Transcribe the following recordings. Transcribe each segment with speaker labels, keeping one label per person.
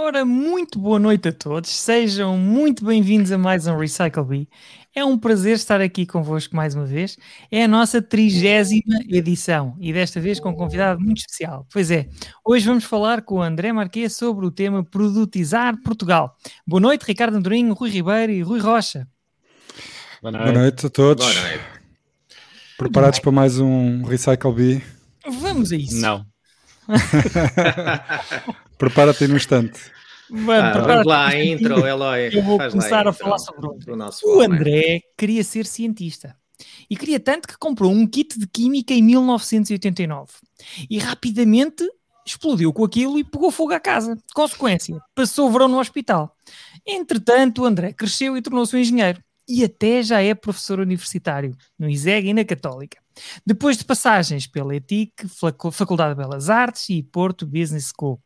Speaker 1: Ora, muito boa noite a todos, sejam muito bem-vindos a mais um Recycle Bee. É um prazer estar aqui convosco mais uma vez. É a nossa trigésima edição e desta vez com um convidado muito especial. Pois é, hoje vamos falar com o André Marquês sobre o tema Produtizar Portugal. Boa noite, Ricardo Andorinho, Rui Ribeiro e Rui Rocha.
Speaker 2: Boa noite, Boa noite a todos. Boa noite. Preparados para mais um Recycle Bee?
Speaker 1: Vamos a isso.
Speaker 3: Não.
Speaker 2: Prepara-te no instante.
Speaker 3: Mano, ah, vamos lá, a intro, Eloy.
Speaker 1: Eu vou começar a, a falar sobre o nosso O André queria ser cientista. E queria tanto que comprou um kit de química em 1989. E rapidamente explodiu com aquilo e pegou fogo à casa. Consequência, passou o verão no hospital. Entretanto, o André cresceu e tornou-se um engenheiro. E até já é professor universitário, no ISEG e na Católica. Depois de passagens pela ETIC, Faculdade de Belas Artes e Porto Business School.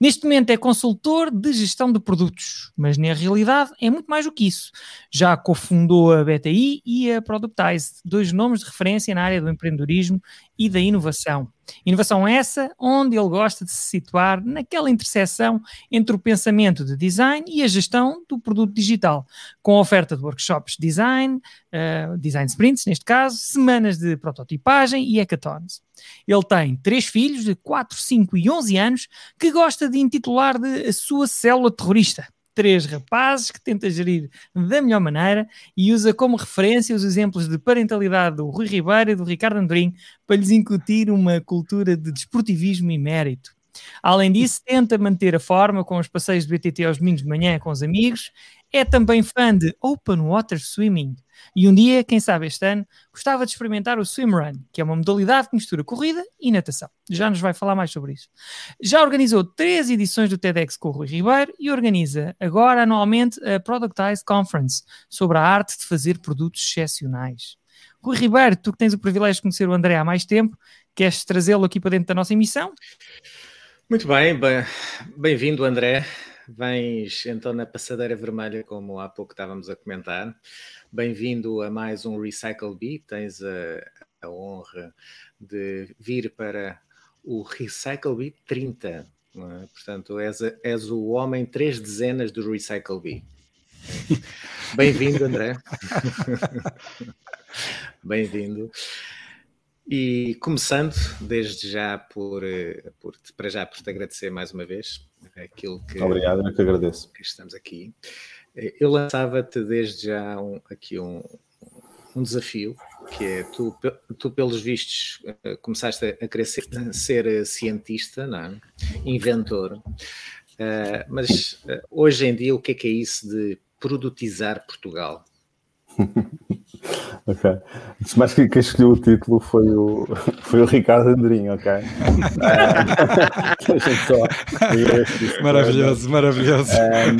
Speaker 1: Neste momento é consultor de gestão de produtos, mas na realidade é muito mais do que isso. Já cofundou a BTI e a Productize, dois nomes de referência na área do empreendedorismo e da inovação. Inovação essa onde ele gosta de se situar naquela interseção entre o pensamento de design e a gestão do produto digital, com a oferta de workshops de design, uh, design sprints neste caso, semanas de prototipagem e hackathons. Ele tem três filhos de 4, 5 e 11 anos que gosta de intitular de a sua célula terrorista três rapazes que tenta gerir da melhor maneira e usa como referência os exemplos de parentalidade do Rui Ribeiro e do Ricardo Andorim para lhes incutir uma cultura de desportivismo e mérito. Além disso, tenta manter a forma com os passeios de BTT aos domingos de manhã com os amigos. É também fã de Open Water Swimming, e um dia, quem sabe este ano, gostava de experimentar o swimrun, que é uma modalidade que mistura corrida e natação. Já nos vai falar mais sobre isso. Já organizou três edições do TEDx com o Rui Ribeiro e organiza agora anualmente a Productize Conference sobre a arte de fazer produtos excepcionais. Rui Ribeiro, tu que tens o privilégio de conhecer o André há mais tempo, queres trazê-lo aqui para dentro da nossa emissão?
Speaker 3: Muito bem, bem-vindo, André. Vens então na passadeira vermelha, como há pouco estávamos a comentar. Bem-vindo a mais um Recycle Bee. Tens a, a, honra de vir para o Recycle Bee 30. É? Portanto, és, és, o homem três dezenas do Recycle Bee. Bem-vindo, André. Bem-vindo. E começando desde já por, por, para já por te agradecer mais uma vez aquilo que
Speaker 2: obrigado, eu que agradeço
Speaker 3: que estamos aqui. Eu lançava-te desde já um, aqui um, um desafio, que é tu, tu pelos vistos, eh, começaste a querer ser, a ser eh, cientista, não é? inventor, uh, mas uh, hoje em dia o que é que é isso de produtizar Portugal?
Speaker 2: ok. Antes mais que quem escolheu o título foi o, foi o Ricardo Andrinho, ok?
Speaker 1: maravilhoso, maravilhoso.
Speaker 3: Um,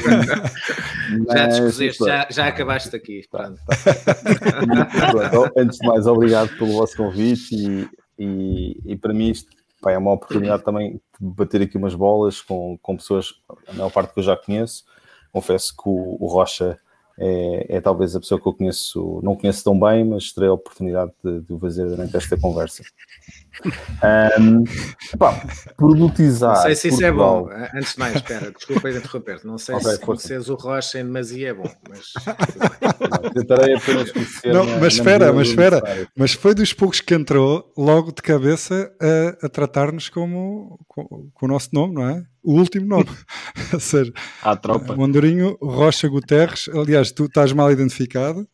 Speaker 3: já descoseste, já, já acabaste aqui. Pronto.
Speaker 2: Antes de mais, obrigado pelo vosso convite e, e, e para mim isto pá, é uma oportunidade também de bater aqui umas bolas com, com pessoas, a maior parte que eu já conheço. Confesso que o, o Rocha é, é, talvez a pessoa que eu conheço, não conheço tão bem, mas terei a oportunidade de, de o fazer durante esta conversa. Um, pá, produtizar.
Speaker 3: Não sei se isso Portugal. é bom. Antes de mais, espera, desculpa interromper. Não sei okay, se conheces o Rocha em demasia é bom, mas.
Speaker 2: Tentarei apenas conhecer. Não, mas espera, mas espera. Mas foi dos poucos que entrou logo de cabeça a, a tratar-nos como com, com, o nosso nome, não é? O último nome. a ser
Speaker 3: a tropa.
Speaker 2: O Andorinho Rocha Guterres. Aliás, tu estás mal identificado.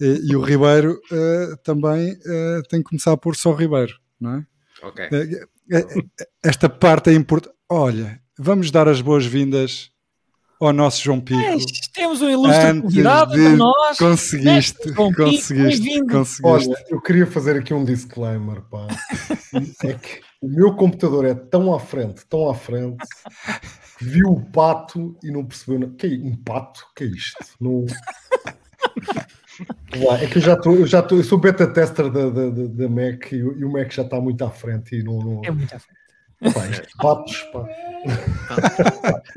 Speaker 2: E, e o Ribeiro uh, também uh, tem que começar por só Ribeiro não é?
Speaker 3: Ok.
Speaker 2: É, é, esta parte é importante. Olha, vamos dar as boas-vindas ao nosso João Pico. É,
Speaker 1: temos um ilustre convidado para nós.
Speaker 2: Conseguiste, conseguiste, conseguiste.
Speaker 4: Olha, eu queria fazer aqui um disclaimer, pá. é que o meu computador é tão à frente, tão à frente, viu o pato e não percebeu. Que, um pato? que é isto? Não... É que eu já estou, eu já estou, eu sou beta tester da, da, da Mac e, e, o Mac já está muito à frente e não, não...
Speaker 1: É muito à frente.
Speaker 4: Pá, isto, patos, pá.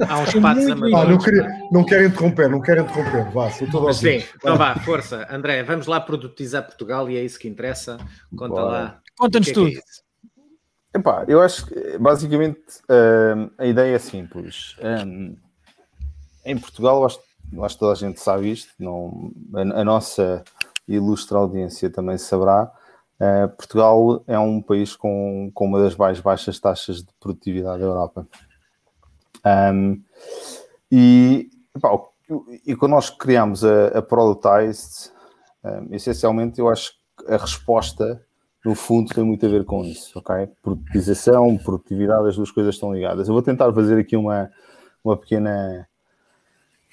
Speaker 3: Há uns patos
Speaker 4: a não, queria, não quero interromper, não quero interromper. Vá, sou todo
Speaker 3: Sim, então vá, força. André, vamos lá produtizar Portugal e é isso que interessa. Conta lá.
Speaker 1: Conta-nos é tudo.
Speaker 2: É Epá, eu acho que basicamente uh, a ideia é simples. Um, em Portugal, acho, acho que toda a gente sabe isto, não, a, a nossa ilustre audiência também saberá. Uh, Portugal é um país com, com uma das mais baixas taxas de produtividade da Europa. Um, e, e quando nós criamos a, a Productized, um, essencialmente eu acho que a resposta, no fundo, tem muito a ver com isso, ok? Produtização, produtividade, as duas coisas estão ligadas. Eu vou tentar fazer aqui uma, uma pequena,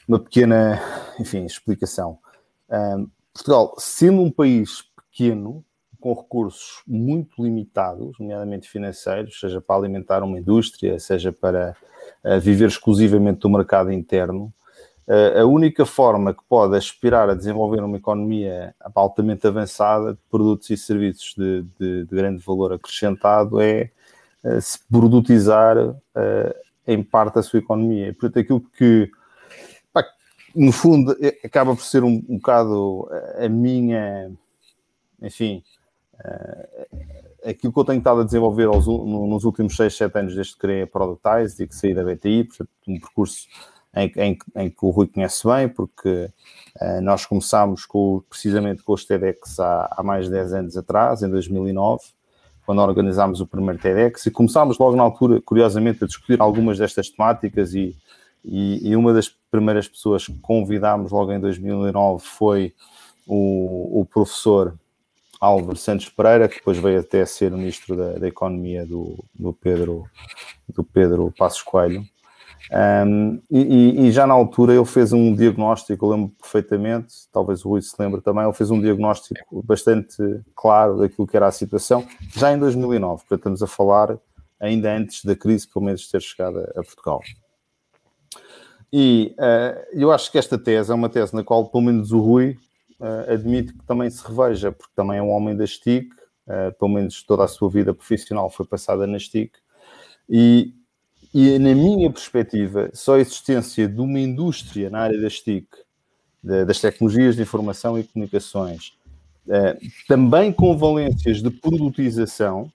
Speaker 2: uma pequena, enfim, explicação. Um, Portugal, sendo um país pequeno, com recursos muito limitados, nomeadamente financeiros, seja para alimentar uma indústria, seja para uh, viver exclusivamente do mercado interno, uh, a única forma que pode aspirar a desenvolver uma economia altamente avançada de produtos e serviços de, de, de grande valor acrescentado é uh, se produtizar em parte a sua economia. Portanto, aquilo que no fundo, é, acaba por ser um, um bocado a minha, enfim, uh, aquilo que eu tenho estado a desenvolver aos, no, nos últimos 6, 7 anos desde que criei a Productize e que saí da BTI, portanto, um percurso em, em, em, que o Rui conhece bem, porque uh, nós começámos com, precisamente com os TEDx há, há mais de 10 anos atrás, em 2009, quando organizámos o primeiro TEDx, e começámos logo na altura, curiosamente, a discutir algumas destas temáticas e e, e, uma das primeiras pessoas que convidámos logo em 2009 foi o, o professor Álvaro Santos Pereira, que depois veio até ser ministro da, da Economia do, do, Pedro, do Pedro Passos Coelho. Um, e, e, já na altura ele fez um diagnóstico, eu lembro perfeitamente, talvez o Rui se lembre também, ele fez um diagnóstico bastante claro daquilo que era a situação, já em 2009, portanto estamos a falar ainda antes da crise, pelo menos, ter chegado a Portugal. E uh, eu acho que esta tese é uma tese na qual, pelo menos, o Rui uh, admite que também se reveja, porque também é um homem da STIC, uh, pelo menos toda a sua vida profissional foi passada na STIC, e, e na minha perspectiva, só a existência de uma indústria na área da STIC, de, das tecnologias de informação e comunicações, também com valências de produtização,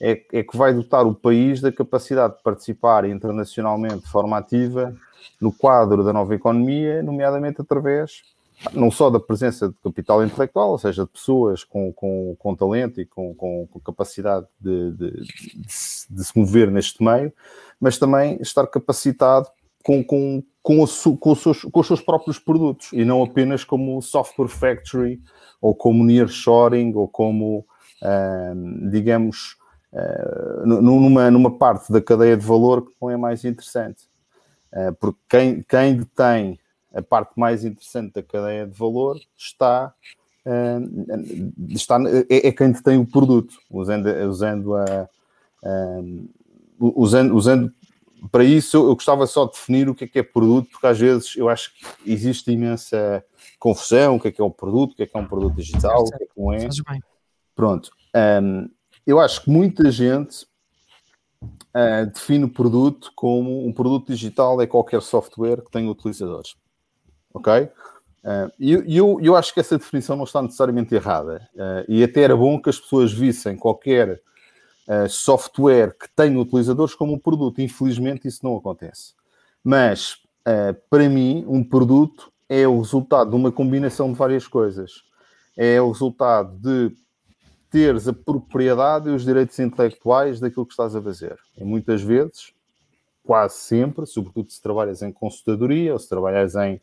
Speaker 2: é, é que vai dotar o país da capacidade de participar internacionalmente de forma ativa no quadro da nova economia, nomeadamente através não só da presença de capital intelectual, ou seja, de pessoas com, com, com talento e com, com, com capacidade de, de, de, se mover neste meio, mas também estar capacitado com, com, com, su, com, os seus, com os seus próprios produtos e não apenas como software factory ou como nearshoring ou como, uh, digamos, uh, numa, numa parte da cadeia de valor que não é mais interessante. Eh, porque quem, quem detém a parte mais interessante da cadeia de valor está, eh, está é, é, quem detém o produto, usando, usando a. Eh, usando, usando para isso eu gostava só de definir o que é que é produto, porque às vezes eu acho que existe imensa confusão, o que é que é um produto, o que é que é um produto digital, o que é que não é. Pronto. Um, eu acho que muita gente uh, define o produto como um produto digital é qualquer software que tenha utilizadores. Ok? Uh, e uh, eu, eu acho que essa definição não está necessariamente errada. Uh, e até era bom que as pessoas vissem qualquer software que tenha utilizadores como um produto. Infelizmente, isso não acontece. Mas, para mim, um produto é o resultado de uma combinação de várias coisas. É o resultado de teres a propriedade e os direitos intelectuais daquilo que estás a fazer. E muitas vezes, quase sempre, sobretudo se trabalhas em consultadoria ou se trabalhas em,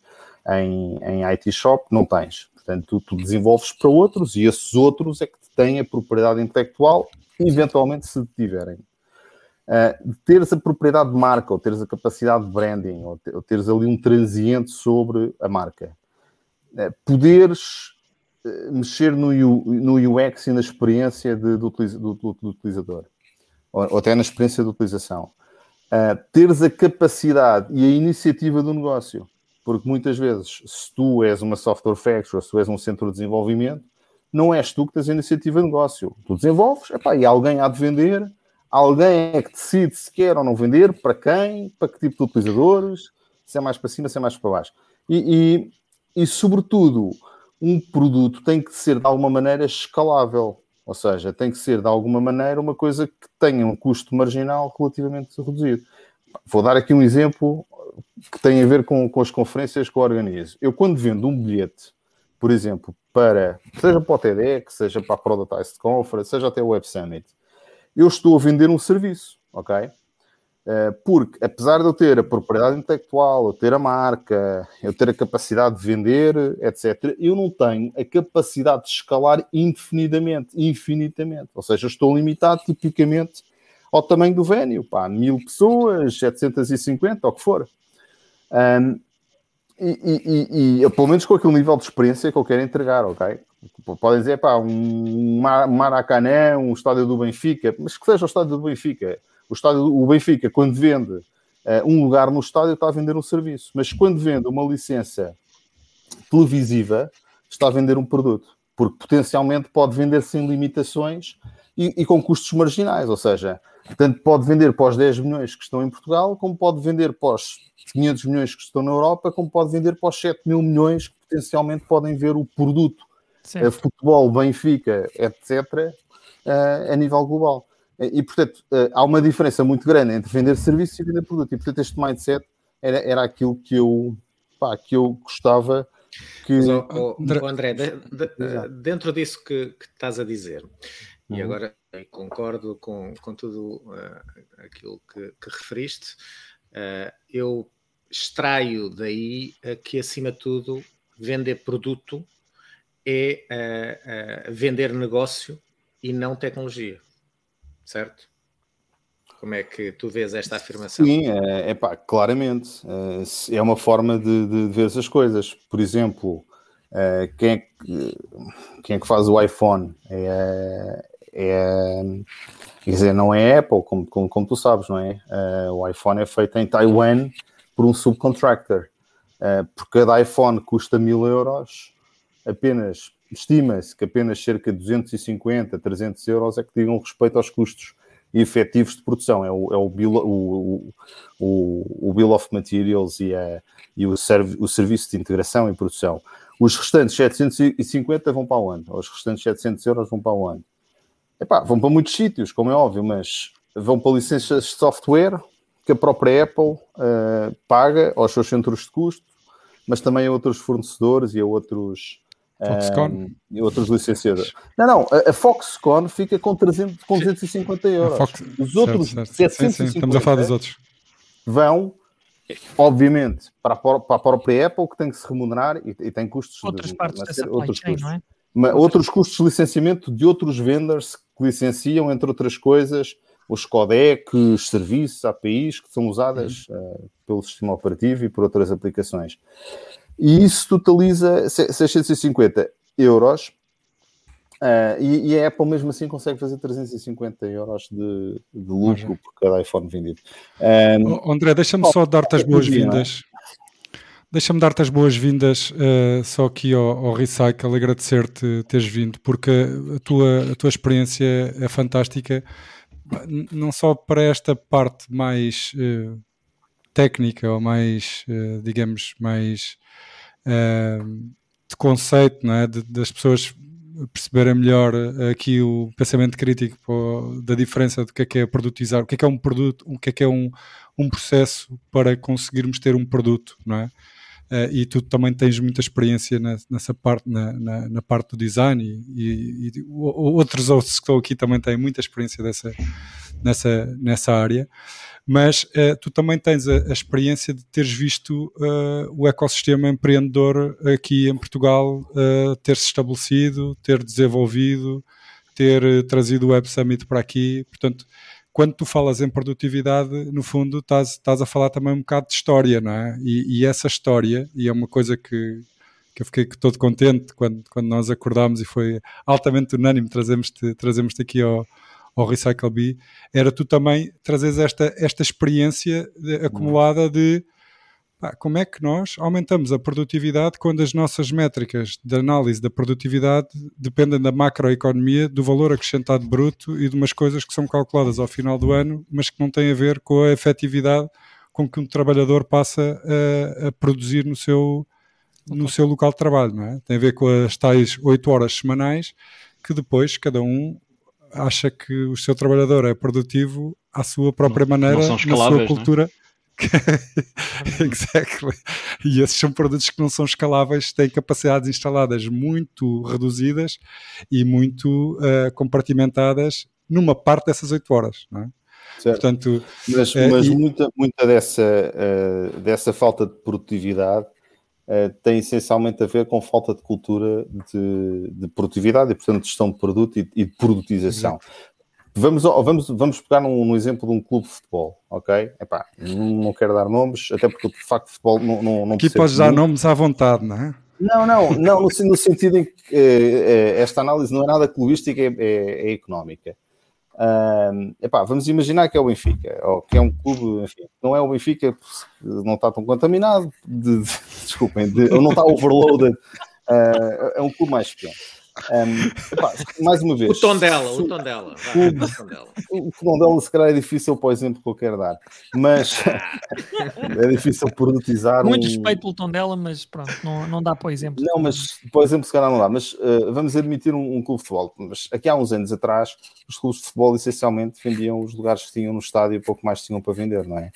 Speaker 2: em, em IT shop, não tens. Portanto, tu, tu, desenvolves para outros e esses outros é que têm a propriedade intelectual, eventualmente se tiverem. Uh, teres a propriedade de marca, ou teres a capacidade de branding, ou, ou teres ali um transiente sobre a marca. Uh, poderes mexer no, no UX e na experiência de, do, do, do, do, utilizador, ou, ou, até na experiência de utilização. Uh, teres a capacidade e a iniciativa do negócio, porque muitas vezes, se tu és uma software factory se tu és um centro de desenvolvimento, não és tu que tens a iniciativa de negócio. Tu desenvolves, epá, e alguém há de vender, alguém é que decide se quer ou não vender, para quem, para que tipo de utilizadores, se é mais para cima, se é mais para baixo. E, e, e sobretudo, um produto tem que ser de alguma maneira escalável, ou seja, tem que ser de alguma maneira uma coisa que tenha um custo marginal relativamente reduzido. Vou dar aqui um exemplo que têm a ver com, com as conferências que eu organizo. Eu, quando vendo um bilhete, por exemplo, para, seja para o TEDx, seja para a Productized Conference, seja até o Web Summit, eu estou a vender um serviço, ok? Eh, porque, apesar de eu ter a propriedade intelectual, eu ter a marca, eu ter a capacidade de vender, etc., eu não tenho a capacidade de escalar indefinidamente, infinitamente. Ou seja, estou limitado tipicamente ao tamanho do venue, pá, mil pessoas, 750, ou o que for. Um, e, e, e, pelo menos com aquele nível de experiência que eu quero entregar, ok? Podem dizer, pá, um Maracanã, um estádio do Benfica, mas que seja o estádio do Benfica. O, estádio, o Benfica, quando vende uh, um lugar no estádio, está a vender um serviço. Mas quando vende uma licença televisiva, está a vender um produto. Porque potencialmente pode vender sem limitações e, e com custos marginais. Ou seja, tanto pode vender para os 10 milhões que estão em Portugal, como pode vender para os 500 milhões que estão na Europa, como pode vender para os 7 mil milhões que potencialmente podem ver o produto, uh, futebol, Benfica, etc., uh, a nível global. E, portanto, uh, há uma diferença muito grande entre vender serviços e vender produto. E, portanto, este mindset era, era aquilo que eu, pá, que eu gostava que... Mas,
Speaker 3: oh, oh, André, de, de, dentro disso que, que estás a dizer, uhum. e agora concordo com, com tudo uh, aquilo que, que referiste, uh, eu extraio daí que, acima de tudo, vender produto é vender negócio e não tecnologia certo? Como é que tu vês esta afirmação?
Speaker 2: Sim, é, é pá, claramente. É, é uma forma de, de ver as coisas. Por exemplo, é, quem, é que, quem é que faz o iPhone? É, é, quer dizer, não é Apple, como, como, como tu sabes, não é? é? o iPhone é feito em Taiwan por um subcontractor. por cada iPhone custa mil euros, apenas estima-se que apenas cerca de 250, 300 euros é que digam respeito aos custos efetivos de produção. É o, é o, bill, o, o, o bill of materials e, a, e o, serv, o serviço de integração e produção. Os restantes 750 vão para o ano, os restantes 700 euros vão para o ano. Epá, vão para muitos sítios, como é óbvio, mas vão para licenças de software que a própria Apple uh, paga aos seus centros de custo, mas também a outros fornecedores e a outros Foxconn. Um, e outros licenciados. Não, não, a, a Foxconn fica com, 300, com 250 euros. Fox... Os outros certo, certo. 750 sim, sim.
Speaker 5: Estamos a falar dos outros.
Speaker 2: Vão, obviamente, para a, para a própria Apple, que tem que se remunerar e, e tem custos.
Speaker 1: Outras de, partes da
Speaker 2: outros
Speaker 1: chain,
Speaker 2: custos. não é? Mas, outros custos de licenciamento de outros vendors que licenciam, entre outras coisas, os codecs, serviços, APIs que são usadas uh, pelo sistema operativo e por outras aplicações e isso totaliza 650 euros. Uh, e, e, a Apple mesmo assim consegue fazer 350 euros de, de lucro por cada iPhone vendido.
Speaker 5: Um, oh, André, deixa-me só dar-te as boas-vindas. Deixa-me dar-te as boas-vindas uh, só aqui ao, ao Recycle, agradecer-te teres vindo, porque a tua, a tua experiência é fantástica, não só para esta parte mais uh, técnica ou mais, uh, digamos, mais de conceito, não é? De, das pessoas perceberem melhor aqui o pensamento crítico da diferença do que é que é produtizar, o que é que é um produto, o que é que é um, um processo para conseguirmos ter um produto, não é? Uh, e tu também tens muita experiência nessa parte, na, na, na, parte do design e, e, e outros outros que estão aqui também têm muita experiência dessa, nessa, nessa área mas uh, tu também tens a, a, experiência de teres visto uh, o ecossistema empreendedor aqui em Portugal ter-se estabelecido, ter desenvolvido, ter trazido o Web Summit para aqui. Portanto, quando tu falas em produtividade, no fundo estás, estás a falar também um bocado de história, não é? E, e essa história, e é uma coisa que, que eu fiquei todo contente quando, quando nós acordámos e foi altamente unânime trazemos-te trazemos aqui ao, ao Recycle Bee, era tu também trazeres esta, esta experiência de, acumulada de pá, como é que nós aumentamos a produtividade quando as nossas métricas de análise da produtividade dependem da macroeconomia, do valor acrescentado bruto e de umas coisas que são calculadas ao final do ano, mas que não têm a ver com a efetividade com que um trabalhador passa a, a produzir no seu, no seu local de trabalho, não é? Tem a ver com as tais 8 horas semanais que depois cada um acha que o seu trabalhador é produtivo à sua própria maneira, na sua é? cultura. exactly. E esses são produtos que não são escaláveis, têm capacidades instaladas muito reduzidas e muito uh, compartimentadas numa parte dessas 8 horas, não é?
Speaker 2: Certo. Portanto, mas, uh, mas e... muita, muita dessa, uh, dessa falta de produtividade uh, tem essencialmente a ver com falta de cultura de, de produtividade e, portanto, de gestão de produto e, e de produtização. Exato. Vamos, vamos, vamos pegar num, num, exemplo de um clube de futebol, ok? Epá, não, não quero dar nomes, até porque de facto de futebol não, não, não
Speaker 5: Aqui podes dar nomes à vontade, não é?
Speaker 2: Não, não, não no, no sentido em que eh, eh, esta análise não é nada clubística, é, é, é económica. Uh, epá, vamos imaginar que é o Benfica, ou que é um clube, enfim, não é o Benfica, não está tão contaminado, de, de, desculpem, de, ou não está overloaded, uh, é um clube mais pequeno. Um, mais uma vez.
Speaker 3: O tom dela, o tom dela. Vai, o, tom dela.
Speaker 2: o tom dela, se calhar, é difícil para o exemplo que eu quero dar, mas é difícil produtizar.
Speaker 1: Muito um... respeito pelo tom dela, mas pronto, não, não dá para o exemplo.
Speaker 2: Não, mas para o exemplo, se calhar, não dá. Mas uh, vamos admitir um, um, clube de futebol. Mas aqui há uns anos atrás, os clubes de futebol essencialmente vendiam os lugares que tinham no estádio e pouco mais tinham para vender, não é?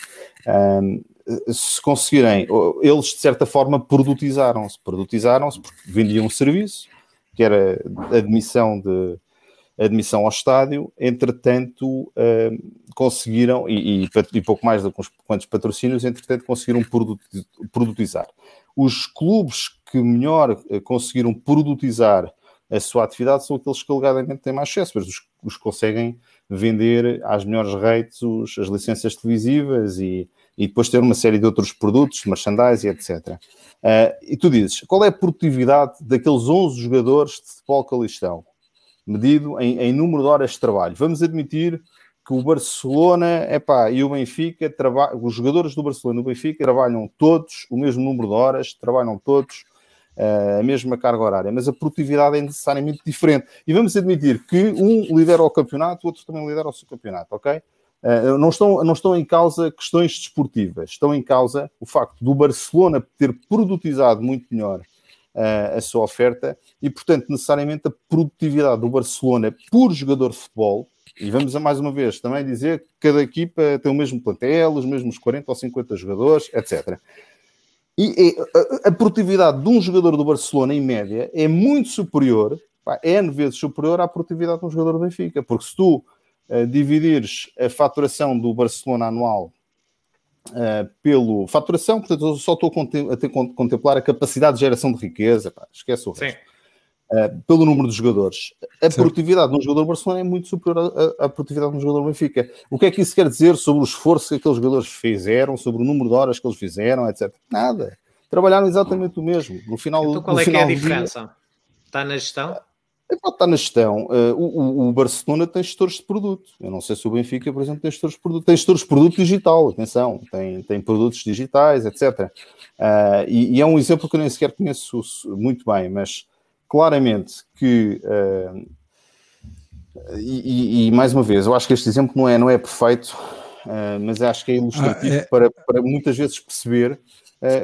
Speaker 2: Um, se conseguirem, eles de certa forma produtizaram-se, produtizaram-se porque vendiam um serviço que era admissão de admissão ao estádio, entretanto uh, conseguiram, e, e, e, pouco mais do que uns quantos patrocínios, entretanto conseguiram produtizar. Os clubes que melhor eh, conseguiram produtizar a sua atividade são aqueles que alegadamente têm mais sucesso, mas os, os conseguem vender às melhores rates os, as licenças televisivas e, e depois ter uma série de outros produtos, merchandising, etc. Uh, e tu dizes, qual é a produtividade daqueles 11 jogadores de futebol que ali estão? Medido em, em número de horas de trabalho. Vamos admitir que o Barcelona epá, e o Benfica, os jogadores do Barcelona e do Benfica trabalham todos o mesmo número de horas, trabalham todos uh, a mesma carga horária, mas a produtividade é necessariamente diferente. E vamos admitir que um lidera o campeonato, o outro também lidera o seu campeonato, ok? Uh, não, estão, não estão em causa questões desportivas, estão em causa o facto do Barcelona ter produtizado muito melhor uh, a sua oferta e, portanto, necessariamente a produtividade do Barcelona por jogador de futebol. E vamos a mais uma vez também dizer que cada equipa tem o mesmo plantel, os mesmos 40 ou 50 jogadores, etc. E a, a produtividade de um jogador do Barcelona, em média, é muito superior, pá, N vezes superior à produtividade de um jogador do Benfica, porque se tu uh, dividires a faturação do Barcelona anual uh, pelo faturação, portanto, eu só estou a, ter, contemplar a capacidade de geração de riqueza, pá, esquece o resto. Uh, pelo número de jogadores. A Sim. produtividade de um jogador do Barcelona é muito superior à, à, produtividade de um jogador do Benfica. O que é que isso quer dizer sobre o esforço que aqueles jogadores fizeram, sobre o número de horas que eles fizeram, etc. Nada. Trabalharam exatamente o mesmo. No final,
Speaker 3: então qual
Speaker 2: é
Speaker 3: que é a diferença? Dia... Está na gestão?
Speaker 2: Está na gestão. Uh, o, o, Barcelona tem gestores de produto. Eu não sei se o Benfica, por exemplo, tem gestores de produto. Tem gestores de produto digital, atenção, tem, tem produtos digitais, etc. Uh, eh, e, e, é um exemplo que eu nem sequer conheço muito bem, mas claramente que. Uh, e, e, mais uma vez, eu acho que este exemplo não é, não é perfeito, mas acho que é ilustrativo ah, é... Para, para muitas vezes perceber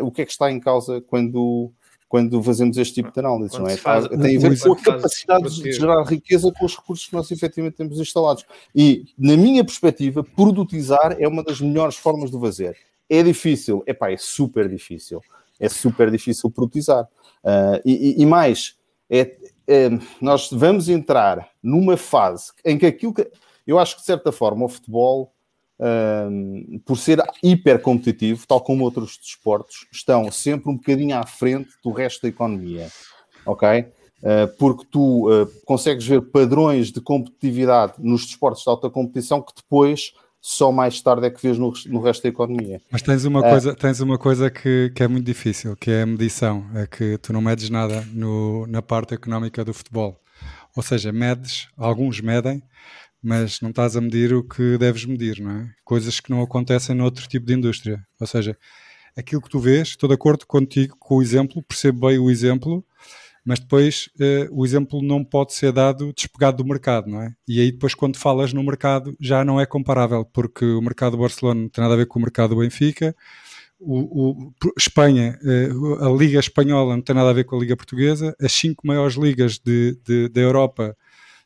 Speaker 2: o que é que está em causa quando quando fazemos este tipo de análise, não é? Faz, tem a ver com a capacidade de gerar riqueza com os recursos que nós efetivamente temos instalados. E, na minha perspectiva, produtizar é uma das melhores formas de fazer. É difícil, epá, é super difícil. É super difícil produtizar. Uh, e, e, mais, é, é, nós vamos entrar numa fase em que aquilo que. Eu acho que, de certa forma, o futebol por ser hiper competitivo, tal como outros desportos, estão sempre um bocadinho à frente do resto da economia, ok? Uh, porque tu uh, consegues ver padrões de competitividade nos desportos de alta competição que depois só mais tarde é que vês no, no resto da economia.
Speaker 5: Mas tens uma uh, coisa, tens uma coisa que, que é muito difícil, que é a medição, é que tu não medes nada no, na parte económica do futebol. Ou seja, medes, alguns medem, mas não estás a medir o que deves medir, não é? Coisas que não acontecem noutro tipo de indústria. Ou seja, aquilo que tu vês, estou de acordo contigo com o exemplo, percebo bem o exemplo, mas depois uh, o exemplo não pode ser dado despegado do mercado, não é? E aí depois quando falas no mercado já não é comparável, porque o mercado do Barcelona não tem nada a ver com o mercado do Benfica, o, o Espanha, uh, a Liga Espanhola não tem nada a ver com a Liga Portuguesa, as cinco maiores ligas de, de, da Europa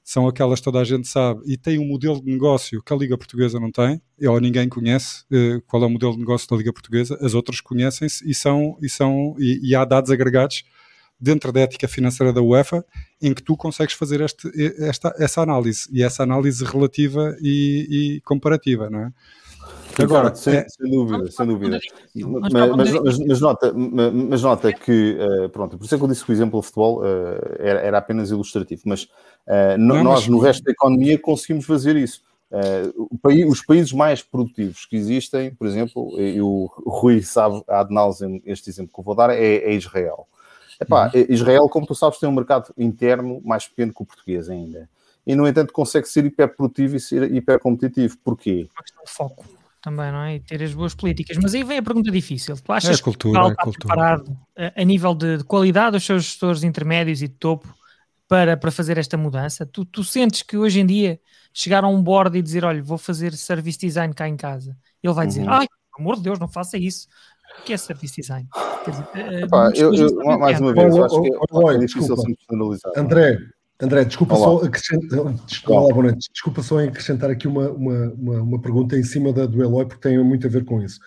Speaker 5: são aquelas que toda a gente sabe. E têm um modelo de negócio que a Liga Portuguesa não tem, ou ninguém conhece uh, qual é o modelo de negócio da Liga Portuguesa, as outras conhecem-se e são, e, são e, e, há dados agregados dentro da ética financeira da UEFA em que tu consegues fazer este, esta, essa análise. E essa análise relativa e, e comparativa, não é?
Speaker 2: Agora, sem, é... sem, dúvida, sem dúvida. Mas, mas, mas, nota, mas nota que, uh, pronto, por isso é que eu disse que o exemplo do futebol uh, era, era, apenas ilustrativo, mas, uh, Não, nós, no resto da economia, conseguimos fazer isso. País, os países mais produtivos que existem, por exemplo, e o Rui sabe ad nauseam este exemplo que eu vou dar, é, é Israel. Epá, uhum. Israel, como tu sabes, tem um mercado interno mais pequeno que o português ainda. E, no entanto, consegue ser hiperprodutivo e ser hipercompetitivo. Porquê?
Speaker 1: Uma questão de foco também, não é? E ter as boas políticas. Mas aí vem a pergunta difícil. Tu achas
Speaker 5: é a cultura, que
Speaker 1: Portugal é está preparado a, a nível de, de, qualidade dos seus gestores intermédios e de topo para, para fazer esta mudança? Tu, tu sentes que hoje em dia chegar a um board e dizer, olha, vou fazer service design cá em casa. Ele vai dizer, uhum. ai, pelo amor de Deus, não faça isso. O que é service design?
Speaker 2: Dizer, eh, Epá, eu, eu, mais uma vez, eu acho que é, é difícil sempre
Speaker 4: André, André, desculpa só, acrescentar, desculpa, desculpa só acrescentar aqui uma, uma, uma, uma, pergunta em cima da do Eloy, porque tem muito a ver com isso.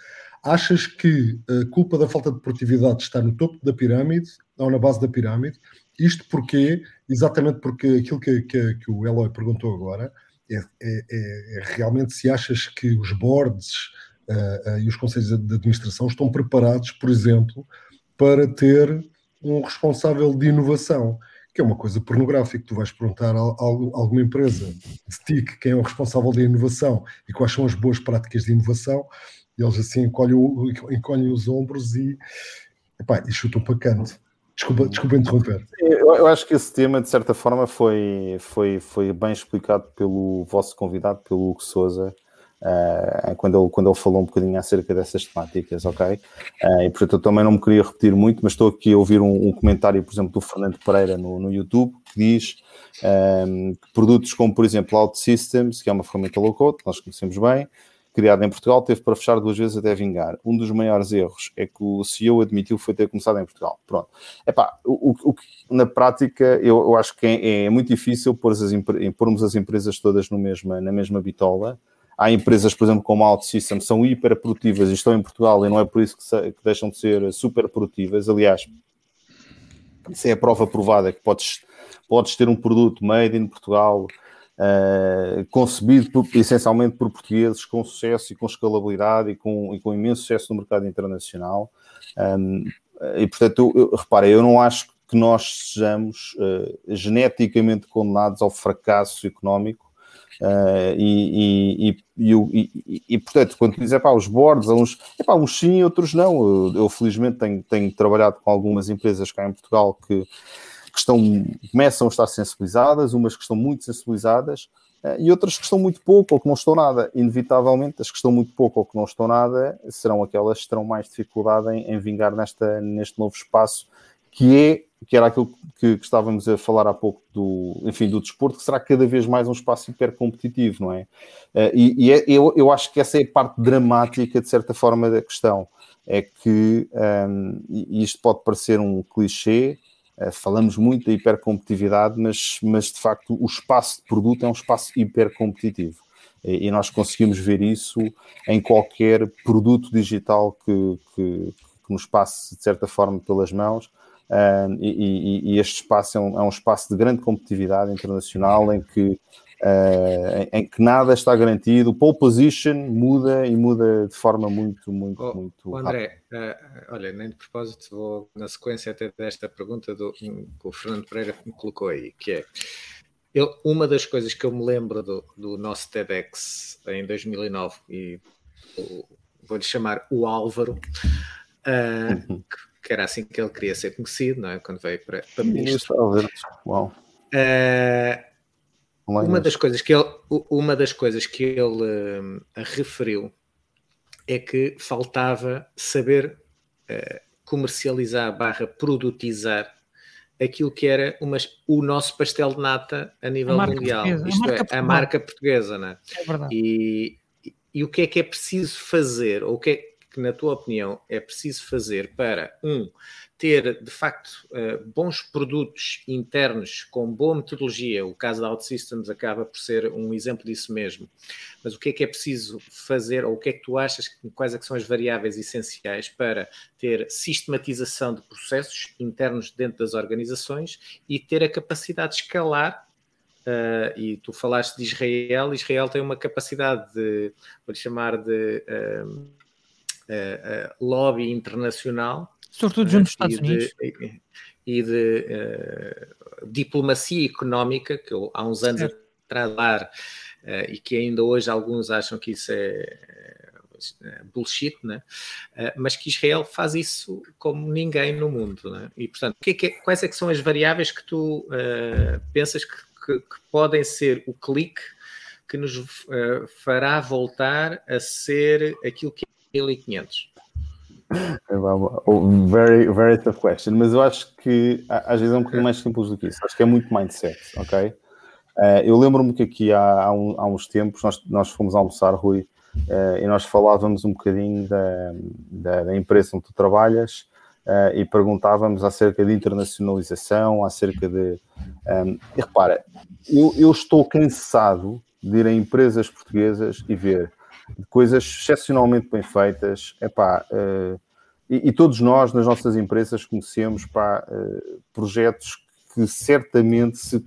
Speaker 4: Achas que a culpa da falta de produtividade está no topo da pirâmide ou na base da pirâmide? Isto porque, exatamente porque aquilo que, que, que o Eloy perguntou agora, é, é, é, é, realmente se achas que os boards uh, uh, e os conselhos de administração estão preparados, por exemplo, para ter um responsável de inovação que é uma coisa pornográfica. Tu vais perguntar a, alguma empresa de TIC quem é o responsável da inovação e quais são as boas práticas de inovação, e eles assim encolhem, encolhem os ombros e, epá, e chutam para canto. Desculpa, desculpa interromper.
Speaker 2: Eu, eu, acho que esse tema, de certa forma, foi, foi, foi bem explicado pelo vosso convidado, pelo Hugo Souza, Uh, quando, ele, quando ele falou um bocadinho acerca dessas temáticas, ok? Uh, e portanto eu também não me queria repetir muito, mas estou aqui a ouvir um, um comentário, por exemplo, do Fernando Pereira no, no YouTube, que diz um, ehm, que produtos como, por exemplo, OutSystems, que é uma ferramenta low-code, nós conhecemos bem, criada em Portugal, teve para fechar duas vezes até vingar. Um dos maiores erros é que o CEO admitiu foi ter começado em Portugal. Pronto. Epá, o, o, na prática, eu, eu acho que é, é muito difícil as, pormos as empresas todas no mesma, na mesma bitola, Há empresas, por exemplo, como a OutSystem, são hiper produtivas e estão em Portugal e não é por isso que, que deixam de ser super produtivas. Aliás, isso é a prova provada que podes, podes ter um produto made in Portugal, uh, concebido por, essencialmente por portugueses, com sucesso e com escalabilidade e com, e com imenso sucesso no mercado internacional. Um, e, portanto, eu, eu, repara, eu não acho que nós sejamos uh, geneticamente condenados ao fracasso económico Uh, e, e, e, e, portanto, quando tu dizes, pá, os boards, uns, epá, uns sim, outros não. Eu, eu, felizmente tenho, tenho trabalhado com algumas empresas cá em Portugal que, que estão, começam a estar sensibilizadas, umas que estão muito sensibilizadas uh, e outras que estão muito pouco ou que não estão nada. Inevitavelmente, as que estão muito pouco ou que não estão nada serão aquelas que terão mais dificuldade em, em vingar nesta, neste novo espaço que é que era aquilo que, que, estávamos a falar há pouco do, enfim, do desporto, que será cada vez mais um espaço hipercompetitivo, não é? Uh, e, e é, eu, eu acho que essa é a parte dramática, de certa forma, da questão. É que, um, e isto pode parecer um clichê, uh, falamos muito da hipercompetitividade, mas, mas de facto o espaço de produto é um espaço hipercompetitivo. E, e nós conseguimos ver isso em qualquer produto digital que, que, que nos passe, de certa forma, pelas mãos Uh, e, e, este espaço é um, é um, espaço de grande competitividade internacional em que, uh, em, em, que nada está garantido, o pole position muda e muda de forma muito, muito, oh, muito.
Speaker 3: Oh, André, uh, olha, nem de propósito, vou na sequência até desta pergunta do, que o Fernando Pereira me colocou aí, que é. Eu, uma das coisas que eu me lembro do, do nosso TEDx em 2009, e vou-lhe chamar o Álvaro, uh, que era assim que ele queria ser conhecido, não é? Quando veio para, para ministro. Uau. Uh, uma das coisas que ele, uma das coisas que ele uh, referiu é que faltava saber uh, comercializar barra produtizar aquilo que era uma, o nosso pastel de nata a nível a mundial. Portuguesa. Isto a é, a marca portuguesa, não é?
Speaker 1: É verdade.
Speaker 3: E, e, e, o que é que é preciso fazer, ou o que é que, na tua opinião, é preciso fazer para, um, ter de facto eh, bons produtos internos com boa metodologia, o caso da OutSystems acaba por ser um exemplo disso mesmo, mas o que é que é preciso fazer, ou o que é que tu achas, quais é são as variáveis essenciais para ter sistematização de processos internos dentro das organizações e ter a capacidade de escalar? Uh, e tu falaste de Israel, Israel tem uma capacidade de, vou chamar de uh, lobby internacional
Speaker 1: Sobretudo junto dos Estados
Speaker 3: Unidos. De, e de uh, diplomacia económica, que eu, há uns anos certo. atrás, uh, e que ainda hoje alguns acham que isso é, é bullshit, né? Uh, mas que Israel faz isso como ninguém no mundo. Né? E, portanto, que é que, quais é que são as variáveis que tu pensas que, que, que, podem ser o clique que nos fará voltar a ser aquilo que é 1500?
Speaker 2: Very, very tough question, mas eu acho que às vezes é um bocadinho mais simples do que isso. Acho que é muito mindset, ok? Uh, eu lembro-me que aqui há, há, um, há, uns tempos nós, nós fomos almoçar, Rui, uh, e nós falávamos um bocadinho da, da, da empresa onde tu trabalhas uh, e perguntávamos acerca de internacionalização, acerca de. Um, e repara, eu, eu estou cansado de ir a empresas portuguesas e ver coisas excepcionalmente bem feitas. Epá, uh, e, e, todos nós, nas nossas empresas, conhecemos pá, uh, projetos que certamente, se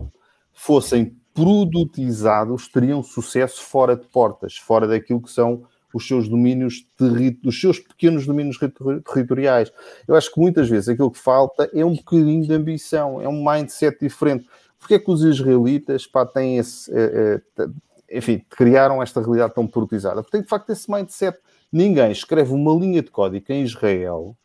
Speaker 2: fossem produtizados, teriam sucesso fora de portas, fora daquilo que são os seus domínios, os seus pequenos domínios territoriais. Eu acho que muitas vezes aquilo que falta é um bocadinho de ambição, é um mindset diferente. Porque é que os israelitas pá, têm esse, é, enfim, criaram esta realidade tão produtizada. Porque tem de facto esse mindset. Ninguém escreve uma linha de código em Israel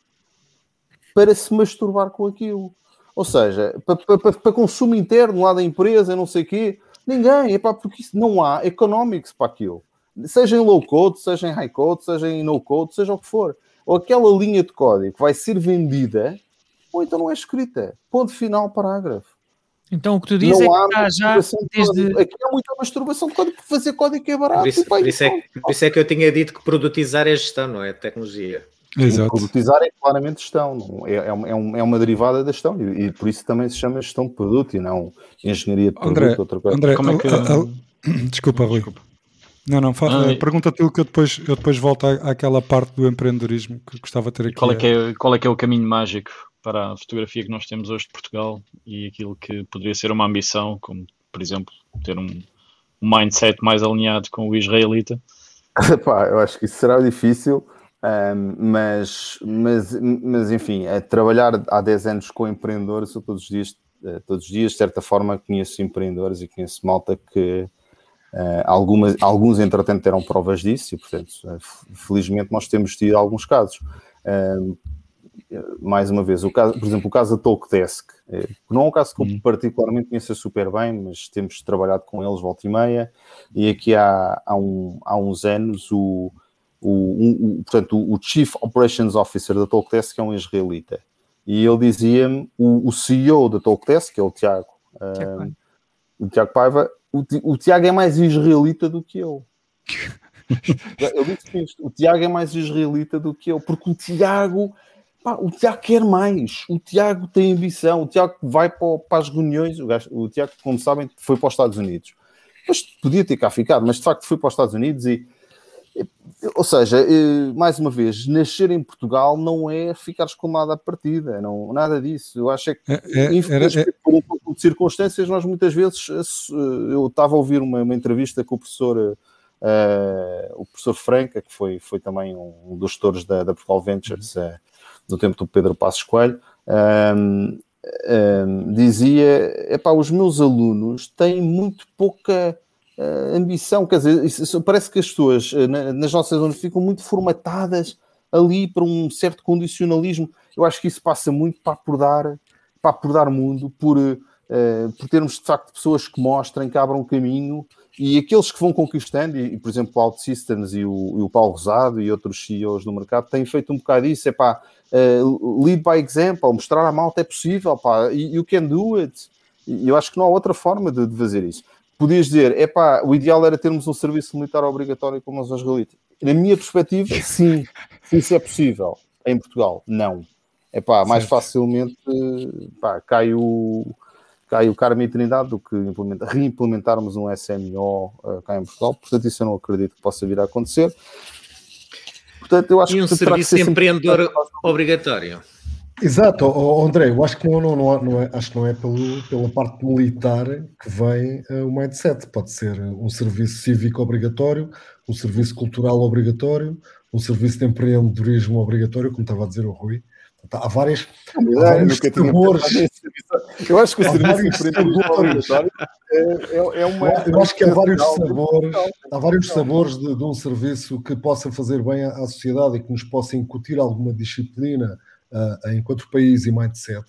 Speaker 2: para se masturbar com aquilo. Ou seja, para, para, para consumo interno lá da empresa, não sei o quê. Ninguém, é pá, porque isso não há economics para aquilo. Seja em low code, seja em high code, seja em no code, seja o que for. Ou aquela linha de código vai ser vendida, ou então não é escrita. Ponto final, parágrafo.
Speaker 1: Então o que tu dizes é que está já desde.
Speaker 2: Aqui há muita masturbação de código, fazer código que é barato.
Speaker 3: Por isso, por isso, é, por isso é que eu tinha dito que produtizar é gestão, não é tecnologia.
Speaker 2: Exato. Produtizar é claramente gestão, é, é, uma, é, é uma derivada da gestão e, e, por isso também se chama gestão de produto e não engenharia de produto,
Speaker 5: André,
Speaker 2: outra coisa.
Speaker 5: André, Como é que... Desculpa, Rui. Desculpa. Não, não, ah, pergunta aquilo que eu depois, eu depois volto à, àquela parte do empreendedorismo que gostava de ter aqui.
Speaker 6: Qual é que é, qual é, que é o caminho mágico para a fotografia que nós temos hoje de Portugal e aquilo que poderia ser uma ambição, como por exemplo ter um, um mindset mais alinhado com o israelita?
Speaker 2: Pá, eu acho que isso será difícil, mas, mas, mas enfim, é trabalhar há 10 anos com empreendedores, eu todos os dias, eh, todos os dias, de certa forma, conheço empreendedores e conheço malta que uh, algumas, alguns, entretanto, deram provas disso e, portanto, eh, felizmente nós temos tido alguns casos. Um, mais uma vez, o caso, por exemplo, o caso da Talkdesk, é, não é um caso que eu uhum. particularmente conheça super bem, mas temos trabalhado com eles volta e meia, e aqui há, há, um, há uns anos o, o, um, o, portanto, o Chief Operations Officer da Talkdesk é um israelita, e ele dizia-me, o, o, CEO da Talkdesk, que é o Tiago, uh, o Tiago Paiva, o, o Tiago é mais israelita do que eu. eu disse isto, o Tiago é mais israelita do que eu, porque o Tiago Pá, o Tiago quer mais, o Tiago tem ambição, o Tiago vai para, para as reuniões, o, gajo, o, Tiago, como sabem, foi para os Estados Unidos. Mas podia ter cá ficado, mas de facto foi para os Estados Unidos e, ou seja, eh, mais uma vez, nascer em Portugal não é ficar escolmado à partida, não, nada disso. Eu acho é que, é, é, infelizmente, é, por um pouco de circunstâncias, nós muitas vezes, eh, eu estava a ouvir uma, uma entrevista com o professor, uh, o professor Franca, que foi, foi também um dos gestores da, da Portugal Ventures, uh, do tempo do Pedro Passos Coelho, um, um, dizia: epá, os meus alunos têm muito pouca uh, ambição, quer dizer, isso, parece que as pessoas uh, nas nossas zonas ficam muito formatadas ali para um certo condicionalismo. Eu acho que isso passa muito para acordar, para acordar mundo, por, uh, por termos de facto pessoas que mostrem, que abram caminho e aqueles que vão conquistando, e, por exemplo, o OutSystems e o, e o Paulo Rosado e outros CEOs do mercado têm feito um bocado isso, é pá, uh, lead by example, mostrar à malta é possível, pá, you can do it. E eu acho que não há outra forma de, de fazer isso. Podias dizer, é pá, o ideal era termos um serviço militar obrigatório como os israelitas. na minha perspectiva, sim, isso é possível. Em Portugal, não. É pá, mais facilmente pá, cai o cai o Carme e Trindade do que reimplementarmos um SMO uh, cá em Portugal. Portanto, isso eu não acredito que possa vir a acontecer.
Speaker 3: Portanto, eu acho e um que serviço empreendedor sempre... obrigatório.
Speaker 4: Exato, oh, André, eu acho que não, não, não, não é, acho que não é pelo, pela parte militar que vem uh, o mindset. Pode ser um serviço cívico obrigatório, um serviço cultural obrigatório, um serviço de empreendedorismo obrigatório, como estava a dizer o Rui. Há várias, há vários sabores.
Speaker 2: Eu acho que o serviço de empreendedorismo é, é, é uma.
Speaker 4: Eu acho que há vários sabores, há vários sabores de, de um serviço que possa fazer bem à, à sociedade e que nos possa incutir alguma disciplina uh, enquanto país e mindset.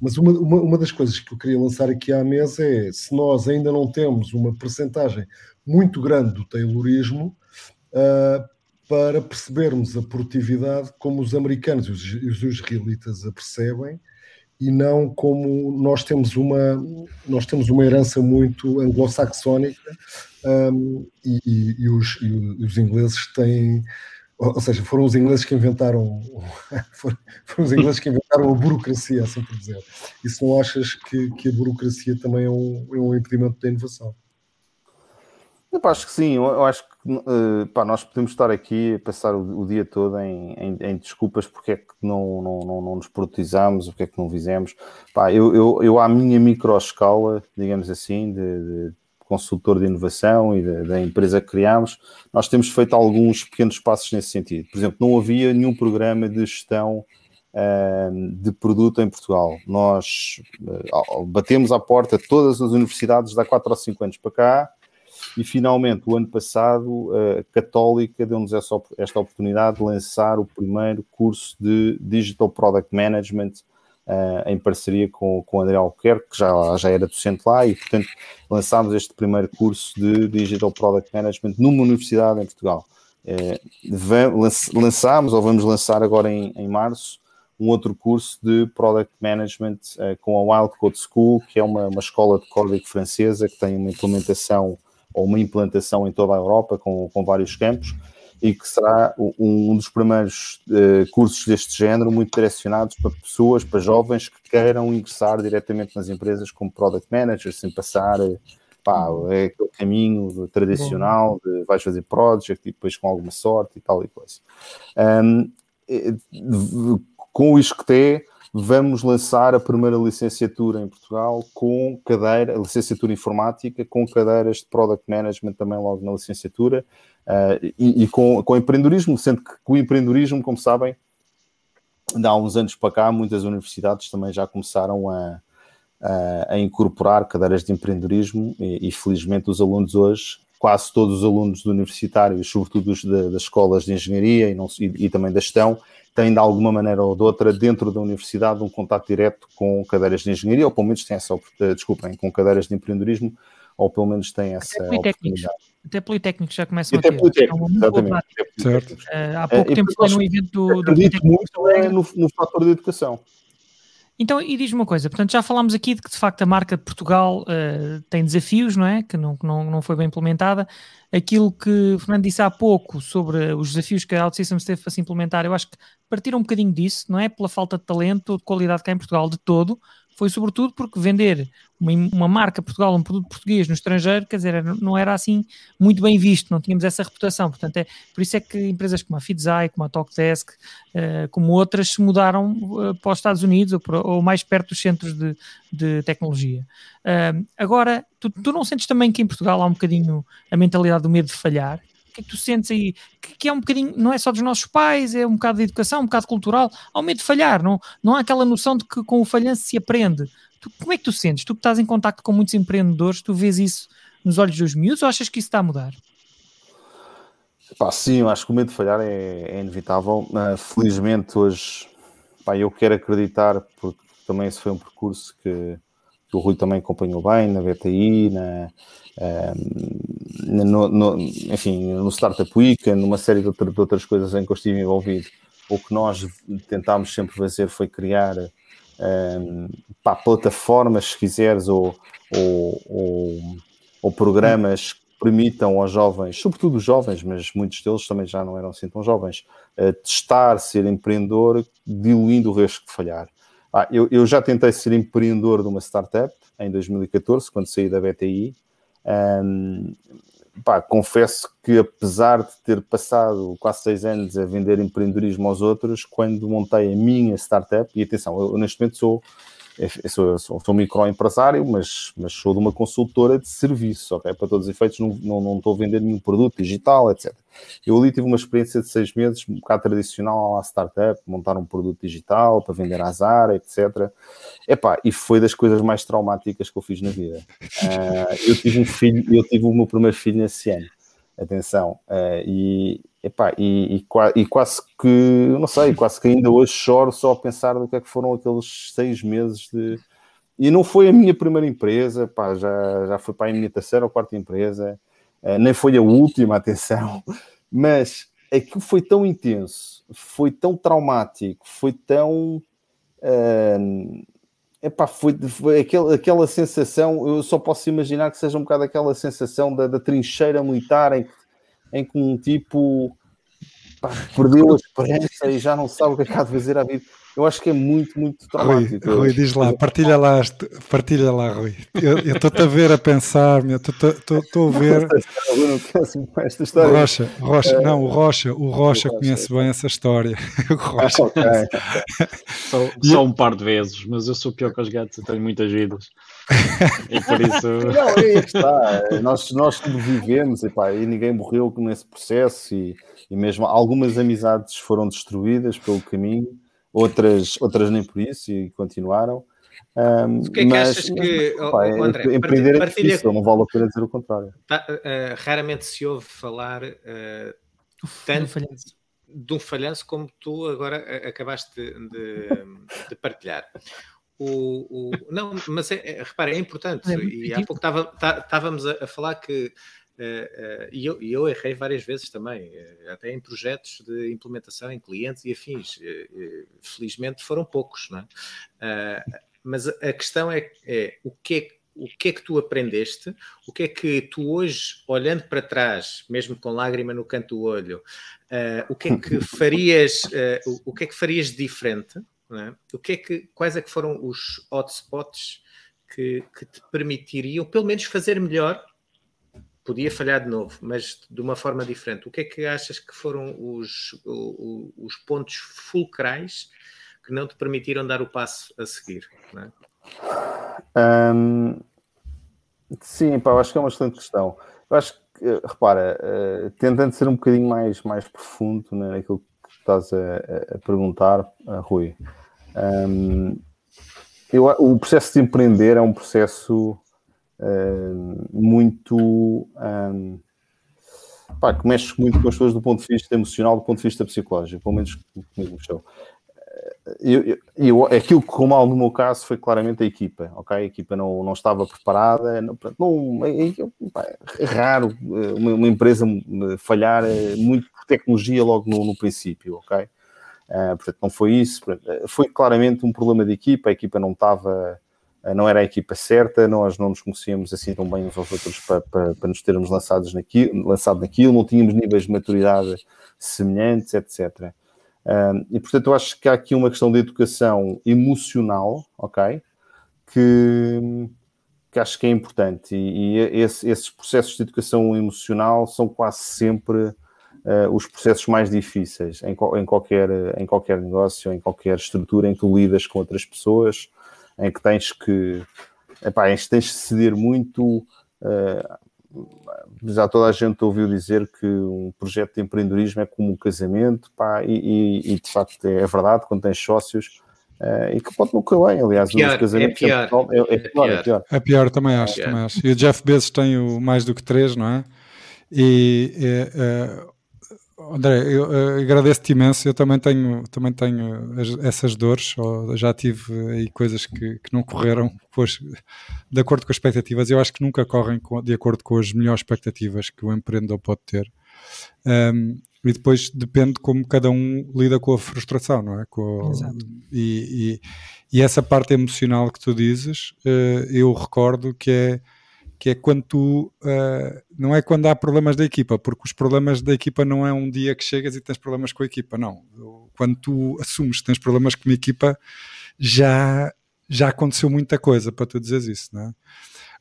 Speaker 4: Mas uma, uma, uma, das coisas que eu queria lançar aqui à mesa é se nós ainda não temos uma percentagem muito grande do Taylorismo uh, para percebermos a produtividade como os americanos e os, os israelitas a percebem e não como nós temos uma nós temos uma herança muito anglo-saxónica um, e, e, os, e, os, ingleses têm ou seja, foram os ingleses que inventaram foram, os ingleses que inventaram a burocracia, assim por dizer. E se não achas que, que a burocracia também é um, é um impedimento da inovação?
Speaker 2: Eu acho que sim, eu acho uh, pá, nós podemos estar aqui a passar o, o dia todo em, em, em, desculpas porque é que não, não, não, não nos produtizamos, porque é que não fizemos. Pá, eu, eu, eu à minha micro escala, digamos assim, de, de consultor de inovação e da, empresa que criámos, nós temos feito alguns pequenos passos nesse sentido. Por exemplo, não havia nenhum programa de gestão uh, de produto em Portugal. Nós uh, batemos à porta todas as universidades de há 4 ou 5 anos para cá e finalmente o ano passado a Católica deu-nos esta oportunidade de lançar o primeiro curso de Digital Product Management uh, em parceria com, com o André Albuquerque, que já, já era docente lá, e portanto lançámos este primeiro curso de Digital Product Management numa universidade em Portugal. Uh, lançámos, ou vamos lançar agora em, em março, um outro curso de Product Management uh, com a Wild Code School, que é uma, uma escola de código francesa que tem uma implementação ou uma implantação em toda a Europa com, com vários campos e que será um dos primeiros uh, cursos deste género, muito direcionados para pessoas, para jovens que queiram ingressar diretamente nas empresas como Product Manager, sem passar eh, pá, é aquele caminho tradicional de vais fazer project e depois com alguma sorte e tal e coisa. Um, com o ISCTE, vamos lançar a primeira licenciatura em Portugal com cadeira, licenciatura informática, com cadeiras de Product Management também logo na licenciatura uh, e, e, com, com empreendedorismo, sendo que o empreendedorismo, como sabem, há uns anos para cá, muitas universidades também já começaram a, a, a incorporar cadeiras de empreendedorismo e, e, felizmente os alunos hoje, quase todos os alunos universitários, sobretudo os de, das escolas de engenharia e, não, e, e também da gestão, têm de alguma maneira ou de outra dentro da universidade um contato direto com cadeiras de engenharia, ou pelo menos têm essa, desculpem, com cadeiras de empreendedorismo, ou pelo menos têm essa oportunidade.
Speaker 1: Até Politécnicos já começam até a ter. Politécnicos, exatamente. Certo. Uh, há pouco é, tempo foi num evento do, do
Speaker 2: muito é no, no fator de educação.
Speaker 1: Então, e diz-me uma coisa, portanto, já falámos aqui de que de facto a marca de Portugal uh, tem desafios, não é? Que não, não, não foi bem implementada. Aquilo que o Fernando disse há pouco sobre os desafios que a OutSystems teve para se implementar, eu acho que partiram um bocadinho disso, não é? Pela falta de talento ou de qualidade cá em Portugal de todo, foi sobretudo porque vender uma, uma, marca Portugal, um produto português no estrangeiro, quer dizer, não era assim muito bem visto, não tínhamos essa reputação. Portanto, é, por isso é que empresas como a Fidzai, como a Talkdesk, uh, como outras, se mudaram uh, para os Estados Unidos ou, para, ou, mais perto dos centros de, de tecnologia. Uh, agora, tu, tu não sentes também que em Portugal há um bocadinho a mentalidade do medo de falhar? O que é que tu sentes aí? Que, que, é um bocadinho, não é só dos nossos pais, é um bocado de educação, um bocado cultural. O medo de falhar, não, não há aquela noção de que com o falhanço se aprende. Tu, como é que tu sentes? Tu que estás em contato com muitos empreendedores, tu vês isso nos olhos dos miúdos ou achas que isso está a mudar?
Speaker 2: Pá, sim, acho que o medo de falhar é, é inevitável. Uh, felizmente hoje, pá, eu quero acreditar, porque também esse foi um percurso que, que o Rui também acompanhou bem na BTI, na, no, no, enfim, no Startup Week, numa série de, outra, de, outras coisas em que eu estive envolvido. O que nós tentámos sempre fazer foi criar um, pá, plataformas, se quiseres, ou, ou, ou, ou programas permitam aos jovens, sobretudo os jovens, mas muitos deles também já não eram assim tão jovens, uh, testar ser empreendedor, diluindo o risco de falhar. Ah, eu, eu, já tentei ser empreendedor de uma startup em 2014, quando saí da BTI. Um, pá, confesso que apesar de ter passado quase seis anos a vender empreendedorismo aos outros, quando montei a minha startup, e atenção, eu, eu neste momento sou sou, sou, sou microempresário, mas, mas sou de uma consultora de serviço, ok? Para todos os efeitos, não, não, não estou a vender nenhum produto digital, etc. Eu ali tive uma experiência de seis meses, um bocado tradicional à startup, montar um produto digital para vender à Zara, etc. Epá, e foi das coisas mais traumáticas que eu fiz na vida. Uh, eu tive um filho, eu tive o meu primeiro filho nesse ano atenção, uh, e, epá, e, e, e, quase que, não sei, quase que ainda hoje choro só a pensar no que é que foram aqueles seis meses de. E não foi a minha primeira empresa, pá, já, já foi para a minha terceira ou quarta empresa, uh, nem foi a última, atenção, mas aquilo foi tão intenso, foi tão traumático, foi tão. Uh, Epá, foi, foi aquela, aquela sensação, eu só posso imaginar que seja um bocado aquela sensação da, da trincheira militar em em que um tipo pá, perdeu a esperança e já não sabe o que é que há de fazer à vida eu acho que é muito, muito traumático.
Speaker 5: Rui, Rui diz lá, partilha lá, partilha lá, Rui. Eu estou-te a ver a pensar, estou a ver.
Speaker 2: Esta história.
Speaker 5: Rocha, Rocha, é... não, o Rocha, o Rocha conhece bem essa história. O Rocha.
Speaker 6: okay. só, só, um par de vezes, mas eu sou pior que os gatos, eu tenho muitas vidas. e por isso.
Speaker 2: Não, aí está. Nós, nós vivemos e, pá, e ninguém morreu nesse processo e, e mesmo algumas amizades foram destruídas pelo caminho outras, outras nem por isso e continuaram. Um,
Speaker 3: o que é que mas, achas que, mas, pá,
Speaker 2: oh, André, empreender é difícil, não vale a pena dizer o contrário.
Speaker 3: Tá, uh, raramente se ouve falar uh, tanto de um falhanço como tu agora acabaste de, de, de partilhar. O, o, não, mas é, é, repara, é importante. É e há pouco estávamos a, a, falar que e, eu, eu, errei várias vezes também, uh, até em projetos de implementação em clientes e afins. felizmente foram poucos, não é? mas a questão é, é, o, que é, o que é que tu aprendeste, o que é que tu hoje, olhando para trás, mesmo com lágrima no canto do olho, o que é que farias, o, o, que é que farias diferente? É? O que é que, quais é que foram os hotspots que, que te permitiriam, pelo menos, fazer melhor podia falhar de novo, mas de uma forma diferente. O que é que achas que foram os, os, os pontos fulcrais que não te permitiram dar o passo a seguir?
Speaker 2: É? Um, sim, pá, acho que é uma excelente questão. Eu acho que, eh, repara, uh, tentando ser um bocadinho mais, mais profundo né, naquilo que estás a, a perguntar, uh, Rui, um, eu, o processo de empreender é um processo muito. Um, pá, que mexe muito com as pessoas do ponto de vista emocional, do ponto de vista psicológico, pelo menos comigo mexeu. Eu, eu, eu, aquilo que correu mal no meu caso foi claramente a equipa, ok? A equipa não, não estava preparada, não, não é, raro eh, uma, uma, empresa falhar eh, muito por tecnologia logo no, no princípio, ok? Uh, portanto, não foi isso, foi claramente um problema de equipa, a equipa não estava eh, não era a equipa certa, nós não nos conhecíamos assim tão bem uns aos outros para, para, para nos termos lançados naquilo, lançado naquilo, não tínhamos níveis de maturidade semelhantes, etc. Um, e portanto, eu acho que há aqui uma questão de educação emocional, ok? Que, que acho que é importante. E, e esse, esses processos de educação emocional são quase sempre uh, os processos mais difíceis em, em, qualquer, em qualquer negócio, em qualquer estrutura em que lidas com outras pessoas em que tens que epá, tens de ceder muito. Uh, já toda a gente ouviu dizer que um projeto de empreendedorismo é como um casamento, pá, e, e, e de facto é verdade, quando tens sócios, uh, e que pode não correr bem, aliás,
Speaker 3: pior,
Speaker 2: casamentos
Speaker 3: é pior. É, é,
Speaker 2: é, pior, é, pior.
Speaker 5: é pior. também acho, também acho. E o Jeff Bezos tem o mais do que três, não é? E uh, André, eu, eu agradeço-te imenso. Eu também tenho, também tenho essas dores. já tive aí coisas que, que não correram pois, de acordo com as expectativas. Eu acho que nunca correm de acordo com as melhores expectativas que o empreendedor pode ter. Um, e depois depende como cada um lida com a frustração, não é? Com, Exato. E, e, e, essa parte emocional que tu dizes, uh, eu recordo que é que é quando tu, uh, não é quando há problemas da equipa, porque os problemas da equipa não é um dia que chegas e tens problemas com a equipa, não. Quando tu assumes que tens problemas com a equipa, já, já aconteceu muita coisa para tu dizeres isso, não é?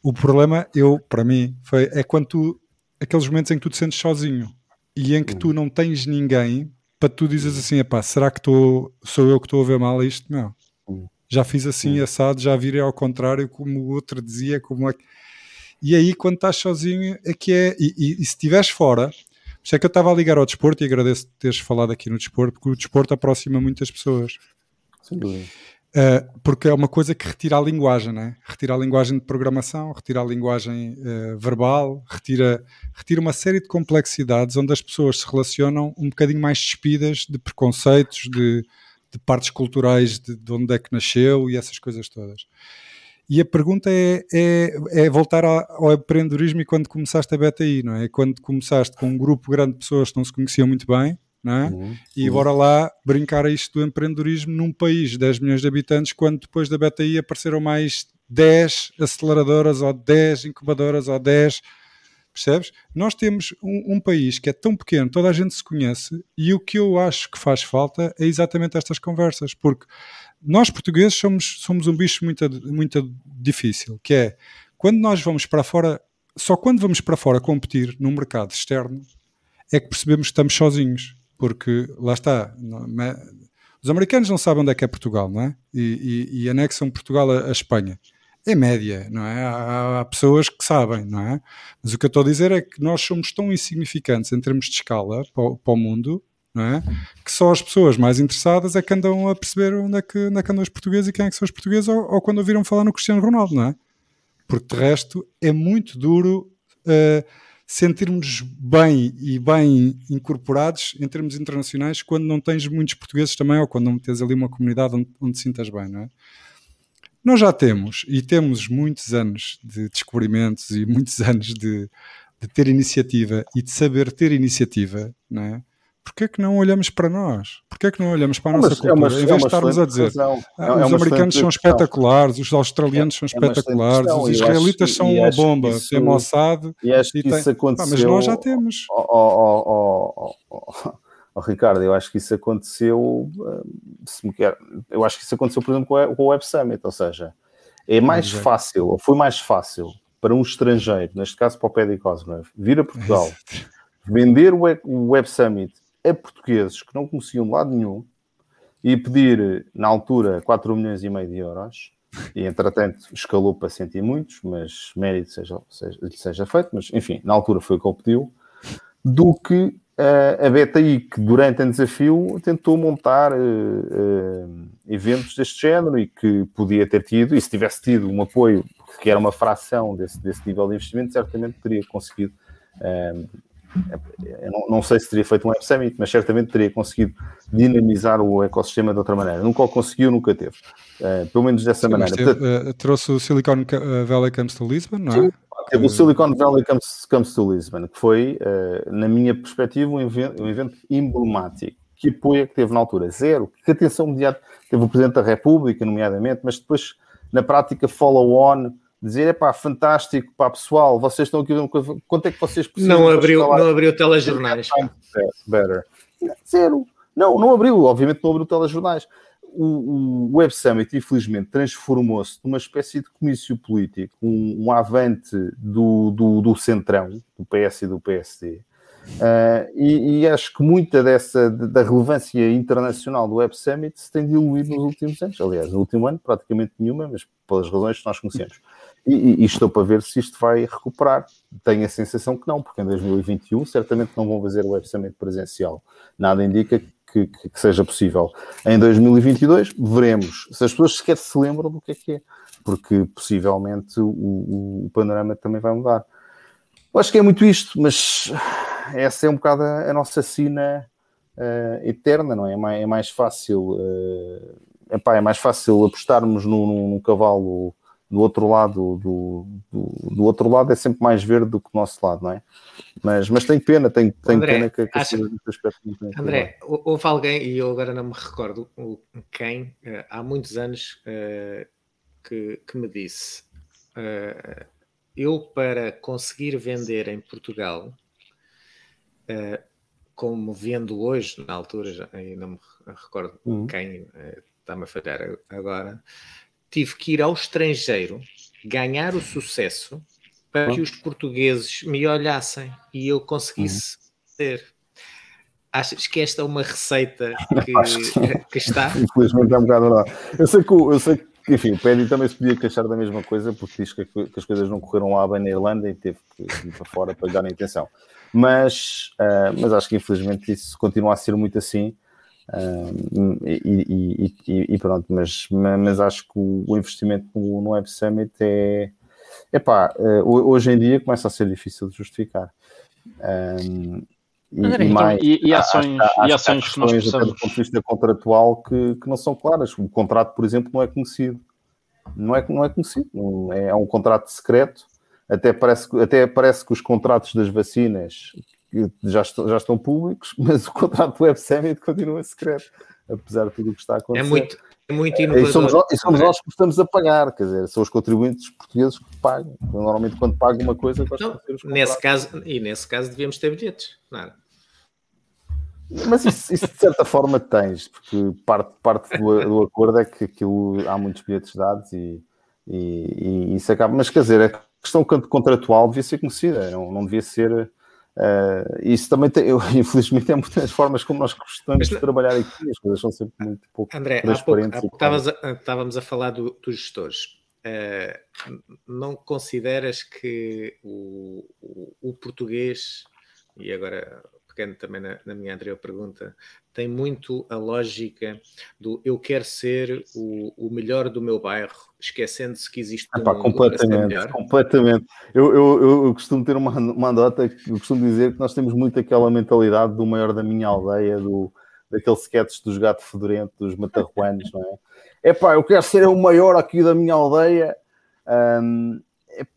Speaker 5: O problema, eu, para mim, foi, é quando tu, aqueles momentos em que tu te sentes sozinho e em que tu não tens ninguém para tu dizes assim, epá, será que tô, sou eu que estou a ver mal isto? Não. Já fiz assim assado, já virei ao contrário, como o outro dizia, como é E aí, quando estás sozinho, é que é. E, e, e se estiveres fora, por isso é que eu estava a ligar ao desporto e agradeço teres falado aqui no desporto, porque o desporto aproxima muitas pessoas. Sem dúvida. Uh, porque é uma coisa que retira a linguagem, né? retira a linguagem de programação, retira a linguagem uh, verbal, retira, retira uma série de complexidades onde as pessoas se relacionam um bocadinho mais despidas de preconceitos, de, de partes culturais de, de, onde é que nasceu e essas coisas todas. E a pergunta é, é, é voltar ao empreendedorismo e quando começaste a BTI, não é? Quando começaste com um grupo grande de pessoas que não se conheciam muito bem, não é? Uhum. E bora lá brincar a isto do empreendedorismo num país de 10 milhões de habitantes, quando depois da BTI apareceram mais 10 aceleradoras ou 10 incubadoras ou 10. Percebes? Nós temos um, um, país que é tão pequeno, toda a gente se conhece, e o que eu acho que faz falta é exatamente estas conversas, porque nós portugueses somos, somos um bicho muito, muito difícil, que é quando nós vamos para fora, só quando vamos para fora competir num mercado externo é que percebemos que estamos sozinhos porque lá está, os americanos não sabem onde é que é Portugal, não é? E, e, e anexam Portugal à, Espanha. É média, não é? Há, há, pessoas que sabem, não é? Mas o que eu estou a dizer é que nós somos tão insignificantes em termos de escala para, para o mundo, é? Que só as pessoas mais interessadas é que andam a perceber onde é que, onde é que andam os portugueses e quem é que são os portugueses, ou, ou quando ouviram falar no Cristiano Ronaldo, não é? Porque de resto é muito duro. Uh, sentirmos bem e bem incorporados em termos internacionais quando não tens muitos portugueses também ou quando não tens ali uma comunidade onde, onde te sintas bem, não é? Nós já temos e temos muitos anos de descobrimentos e muitos anos de, de ter iniciativa e de saber ter iniciativa, não é? Porquê é que não olhamos para nós? Porquê é que não olhamos para a nossa cultura? É uma, em vez de estarmos a dizer ah, é os americanos são espetaculares, os australianos são espetaculares, os israelitas são uma bomba, isso, tem Mossad
Speaker 2: e acho que isso aconteceu.
Speaker 5: mas nós já temos.
Speaker 2: Oh, oh, Ricardo, eu acho que isso aconteceu, se me quer, eu acho que isso aconteceu, por exemplo, com o Web Summit, ou seja, é mais fácil, ou foi mais fácil para um estrangeiro, neste caso para o Paddy Cosgrove, vir a Portugal, vender o Web Summit a portugueses que não conheciam de lado nenhum e pedir, na altura, 4 milhões e meio de euros, e entretanto escalou para sentir muitos, mas mérito seja, seja, seja feito, mas enfim, na altura foi o que ele pediu, do que uh, a BTI, que durante o desafio tentou montar uh, uh, eventos deste género e que podia ter tido, e se tivesse tido um apoio que era uma fração desse, desse nível de investimento, certamente teria conseguido não, não, sei se teria feito um Web Summit, mas certamente teria conseguido dinamizar o ecossistema de outra maneira. Nunca o conseguiu, nunca teve. Uh, pelo menos dessa Sim, maneira.
Speaker 5: Teve, Portanto, uh, trouxe o Silicon Valley Comes to Lisbon, não é?
Speaker 2: Teve o Silicon Valley Comes, Comes to Lisbon, que foi, uh, na minha perspectiva, um evento, um evento emblemático. Que apoio é que teve na altura? Zero. Que atenção imediata teve o Presidente da República, nomeadamente, mas depois, na prática, follow-on dizer, é pá, fantástico, pá, pessoal, vocês estão aqui, quanto é que vocês
Speaker 3: precisam? Não abriu, não abriu telejornais.
Speaker 2: Better. Zero. Não, não abriu, obviamente não abriu telejornais. O, o Web Summit, infelizmente, transformou-se numa espécie de comício político, um, um avante do, do, do centrão, do PS e do PSD, Uh, e, e, acho que muita dessa da relevância internacional do Web Summit se tem diluído nos últimos anos. Aliás, no último ano, praticamente nenhuma, mas pelas razões que nós conhecemos. E, e, estou para ver se isto vai recuperar. Tenho a sensação que não, porque em 2021 certamente não vão fazer o Summit presencial. Nada indica que, que, que, seja possível. Em 2022 veremos se as pessoas sequer se lembram do que é que é, porque possivelmente o, o, panorama também vai mudar. Eu acho que é muito isto, mas essa é um bocado a, a nossa sina uh, eterna, não é? É mais, é mais fácil, uh, epá, é mais fácil apostarmos num, num cavalo do outro lado, do, do, do, outro lado é sempre mais verde do que o nosso lado, não é? Mas, mas tenho pena, tenho, tenho André, pena que, que
Speaker 3: aspecto não André, houve alguém, e eu agora não me recordo quem, uh, há muitos anos, uh, que, que me disse: uh, eu para conseguir vender em Portugal, como vendo hoje, na altura, já, não me recordo uhum. quem está-me a falhar agora, tive que ir ao estrangeiro ganhar o sucesso para que os portugueses me olhassem e eu conseguisse uhum. ter. Achas que esta é uma receita que, que... que está?
Speaker 2: Infelizmente é um bocado lá. Eu sei que, eu sei que enfim, o Paddy também se podia queixar da mesma coisa porque diz que, que, as coisas não correram lá bem na Irlanda e teve que ir para fora para lhe dar a intenção. Mas, uh, mas acho que infelizmente isso continua a ser muito assim. Uh, e, e, e, e, pronto, mas, mas acho que o, investimento no, no Web Summit é, epá, uh, hoje em dia começa a ser difícil de justificar. Um,
Speaker 6: e, André, e, mais, então, e, ações, há, há, e ações há que nós precisamos.
Speaker 2: do ponto de vista contratual que, que não são claras. O contrato, por exemplo, não é conhecido. Não é, não é conhecido. Não é, é um contrato secreto. Até parece, até parece que os contratos das vacinas já estão, já estão públicos, mas o contrato do Web Summit continua secreto, apesar de tudo o que está a acontecer.
Speaker 3: É muito, é muito inovador.
Speaker 2: E somos, e somos nós que estamos a pagar, quer dizer, são os contribuintes portugueses que pagam. Normalmente, quando pagam uma coisa,
Speaker 3: não, nesse caso E nesse caso, devíamos ter bilhetes, nada.
Speaker 2: Mas isso, isso, de certa forma tens, porque parte, parte do, do, acordo é que aquilo, há muitos bilhetes dados e, e, e, isso acaba. Mas quer dizer, a questão contratual devia ser conhecida, não, não devia ser Uh, isso também tem, eu, infelizmente, é muitas formas como nós gostamos de trabalhar aqui, as coisas são sempre muito pouco
Speaker 3: André, transparentes. Há pouco, há pouco a, estávamos a falar do, dos gestores. Uh, não consideras que o, o, o, português, e agora pegando também na, na, minha anterior pergunta, tem muito a lógica do eu quero ser o, o melhor do meu bairro, esquecendo-se que existe
Speaker 2: Epá, um completamente, completamente. Eu, eu, eu, costumo ter uma, uma andota, eu costumo dizer que nós temos muito aquela mentalidade do maior da minha aldeia, do, daqueles sketches dos gatos fedorentos, dos matarruanos, não é? Epá, eu quero ser o maior aqui da minha aldeia. Um,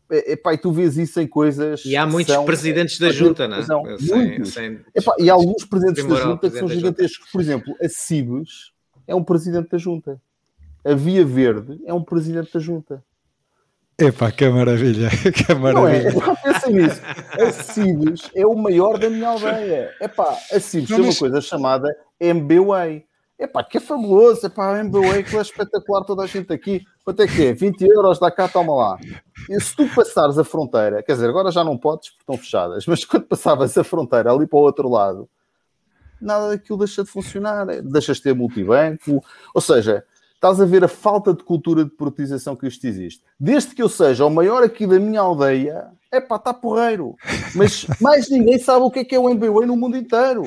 Speaker 2: epá, e tu vês isso em coisas.
Speaker 3: E há muitos são, presidentes da junta, não é?
Speaker 2: Sem, sem, epá, e há alguns presidentes da junta que são gigantescos. Por exemplo, a Cibes é um presidente da junta. A Via Verde é um presidente da junta.
Speaker 5: Epá, que maravilha, que maravilha.
Speaker 2: Não é, pensem nisso. A Cibes é o maior da minha aldeia. Epá, a Cibes tem uma coisa chamada MBWay Epá, que é fabuloso, epá, a MBA que é espetacular toda a gente aqui. Quanto é que é? 20 euros, dá cá, toma lá. E se tu passares a fronteira, quer dizer, agora já não podes porque estão fechadas, mas quando passavas a fronteira ali para o outro lado, nada daquilo deixa de funcionar, deixas de ter multibanco, ou seja, estás a ver a falta de cultura de privatização que isto existe. Desde que eu seja o maior aqui da minha aldeia, é pá, está porreiro. Mas mais ninguém sabe o que é que é o MBA no mundo inteiro.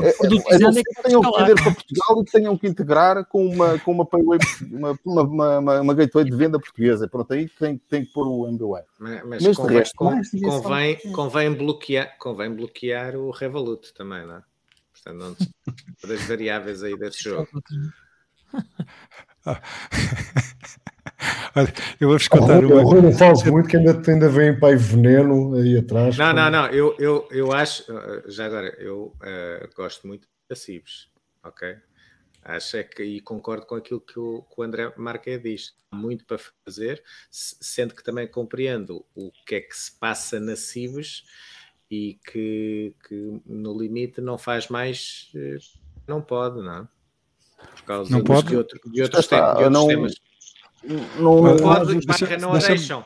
Speaker 2: É, é, é, é que tenham que vender para Portugal e que tenham que integrar com uma, com uma, payway, uma, uma, uma, uma gateway de venda portuguesa. Pronto, aí tem, tem que pôr o MBA.
Speaker 3: Mas, mas, mas convém, resto, convém, convém, bloquear, convém bloquear o Revolut também, não é? Portanto, não, das variáveis aí desse jogo.
Speaker 5: Olha, eu vou-vos contar
Speaker 4: uma. Eu não falo muito que ainda, ainda vem pai veneno aí atrás.
Speaker 3: Não, não, não. Eu, eu, eu acho, já agora, eu uh, gosto muito da Cibes, ok? Acho é que, e concordo com aquilo que o, que o André Marque diz. Há muito para fazer, sendo que também compreendo o que é que se passa na Cibes e que, que no limite não faz mais, eh, não pode, não é?
Speaker 5: Por causa não pode?
Speaker 3: de, outro, de outros, te, de outros não, temas. Não, não pode, deixa, não a deixam.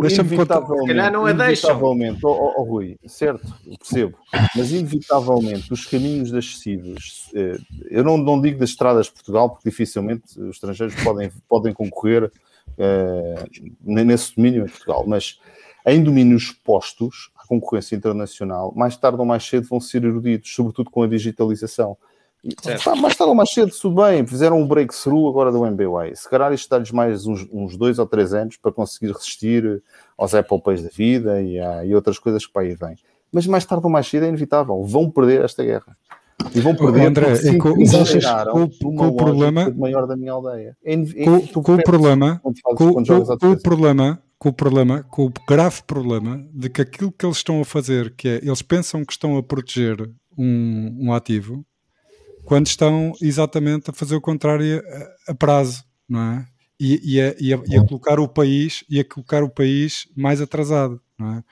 Speaker 2: Deixa-me inevitavelmente, calhar não a inevitavelmente, oh, oh, oh, Rui, certo, percebo, mas inevitavelmente os caminhos das CIDs, eh, eu não, não digo das estradas de Portugal, porque dificilmente os estrangeiros podem, podem concorrer eh, nesse domínio em Portugal, mas em domínios postos à concorrência internacional, mais tarde ou mais cedo vão ser erudidos, sobretudo com a digitalização. Pá, mais tarde ou mais cedo, tudo bem, fizeram um breakthrough agora do MBA. Se calhar isto dá-lhes mais uns, uns, dois ou três anos para conseguir resistir aos Apple Pays da vida e, a, e outras coisas que para aí vêm. Mas mais tarde ou mais cedo é inevitável, vão perder esta guerra. E vão perder
Speaker 5: André, é com, com, com o problema
Speaker 2: maior da minha aldeia.
Speaker 5: É, é, com, com o problema, com, com, com o problema, com o problema, com o grave problema de que aquilo que eles estão a fazer, que é eles pensam que estão a proteger um, um ativo, quando estão exatamente a fazer o contrário a, a prazo, não é? e, e, a, e, a, e a colocar o país e a colocar o país mais atrasado. É?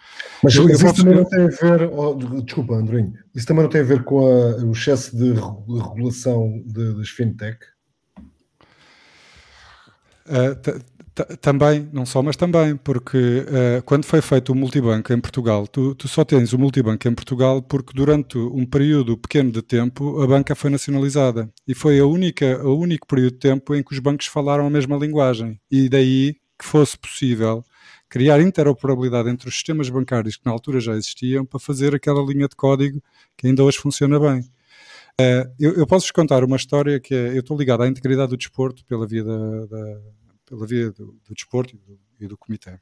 Speaker 4: Mas, eu, isso também não tem a ver, oh, desculpa, Andrinho, isso também não tem a ver com o excesso de regulação de, das fintech?
Speaker 5: Uh, também, não só, mas também, porque uh, quando foi feito o multibanco em Portugal, tu, tu, só tens o multibanco em Portugal porque durante um período pequeno de tempo a banca foi nacionalizada e foi a única, o único período de tempo em que os bancos falaram a mesma linguagem e daí que fosse possível criar interoperabilidade entre os sistemas bancários que na altura já existiam para fazer aquela linha de código que ainda hoje funciona bem. Uh, eu, eu posso-vos contar uma história que é, eu estou ligado à integridade do desporto pela via da, da pela via do, do desporto e do, e do comitê.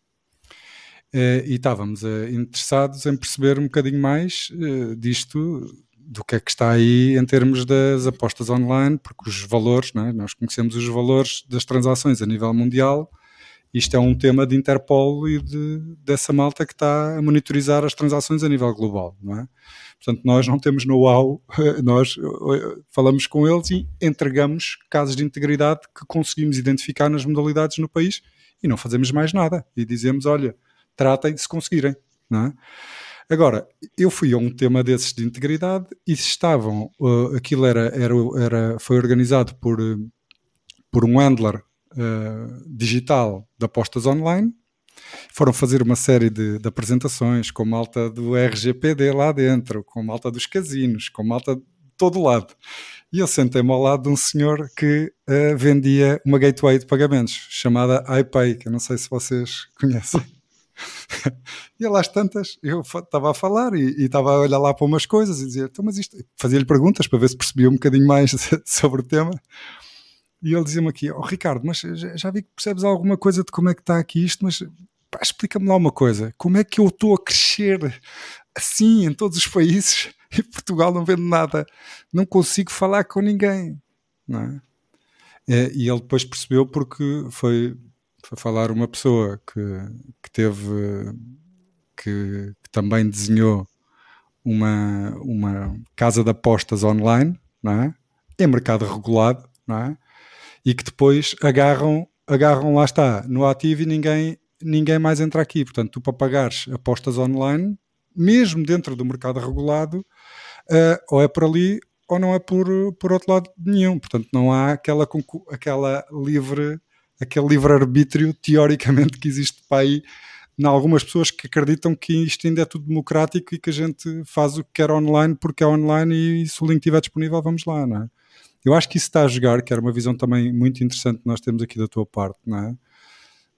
Speaker 5: Uh, e estávamos uh, interessados em perceber um bocadinho mais uh, disto, do que é que está aí em termos das apostas online, porque os valores, é? nós conhecemos os valores das transações a nível mundial, isto é um tema de Interpol e de, dessa malta que está a monitorizar as transações a nível global, não é? Portanto, nós não temos know-how, nós eh, falamos com eles e entregamos casos de integridade que conseguimos identificar nas modalidades no país e não fazemos mais nada. E dizemos, olha, tratem se conseguirem, não é? Agora, eu fui a um tema desses de integridade e estavam, uh, aquilo era, era, era, foi organizado por, por um handler uh, digital de apostas online foram fazer uma série de, de, apresentações com malta do RGPD lá dentro, com malta dos casinos, com malta de todo lado. E eu sentei-me ao lado de um senhor que uh, vendia uma gateway de pagamentos chamada iPay, que eu não sei se vocês conhecem. e lá às tantas, eu estava a falar e, estava a olhar lá para umas coisas e dizia, então, mas isto, fazia-lhe perguntas para ver se percebia um bocadinho mais sobre o tema. E ele dizia-me aqui, oh Ricardo, mas já, vi que percebes alguma coisa de como é que está aqui isto, mas explica-me lá uma coisa: como é que eu estou a crescer assim em todos os países e Portugal não vendo nada? Não consigo falar com ninguém. Não é? É, e ele depois percebeu porque foi, foi falar uma pessoa que, que teve que, que, também desenhou uma, uma casa de apostas online não é? em mercado regulado não é? E que depois agarram agarram lá está no ativo e ninguém ninguém mais entra aqui. Portanto, tu para pagares apostas online, mesmo dentro do mercado regulado, uh, ou é por ali ou não é por, por outro lado nenhum. Portanto, não há aquela, aquela livre, aquele livre-arbítrio teoricamente que existe para aí em algumas pessoas que acreditam que isto ainda é tudo democrático e que a gente faz o que quer online porque é online e se o link estiver disponível vamos lá, não é? Eu acho que isso está a jogar, que era uma visão também muito interessante que nós temos aqui da tua parte, não é?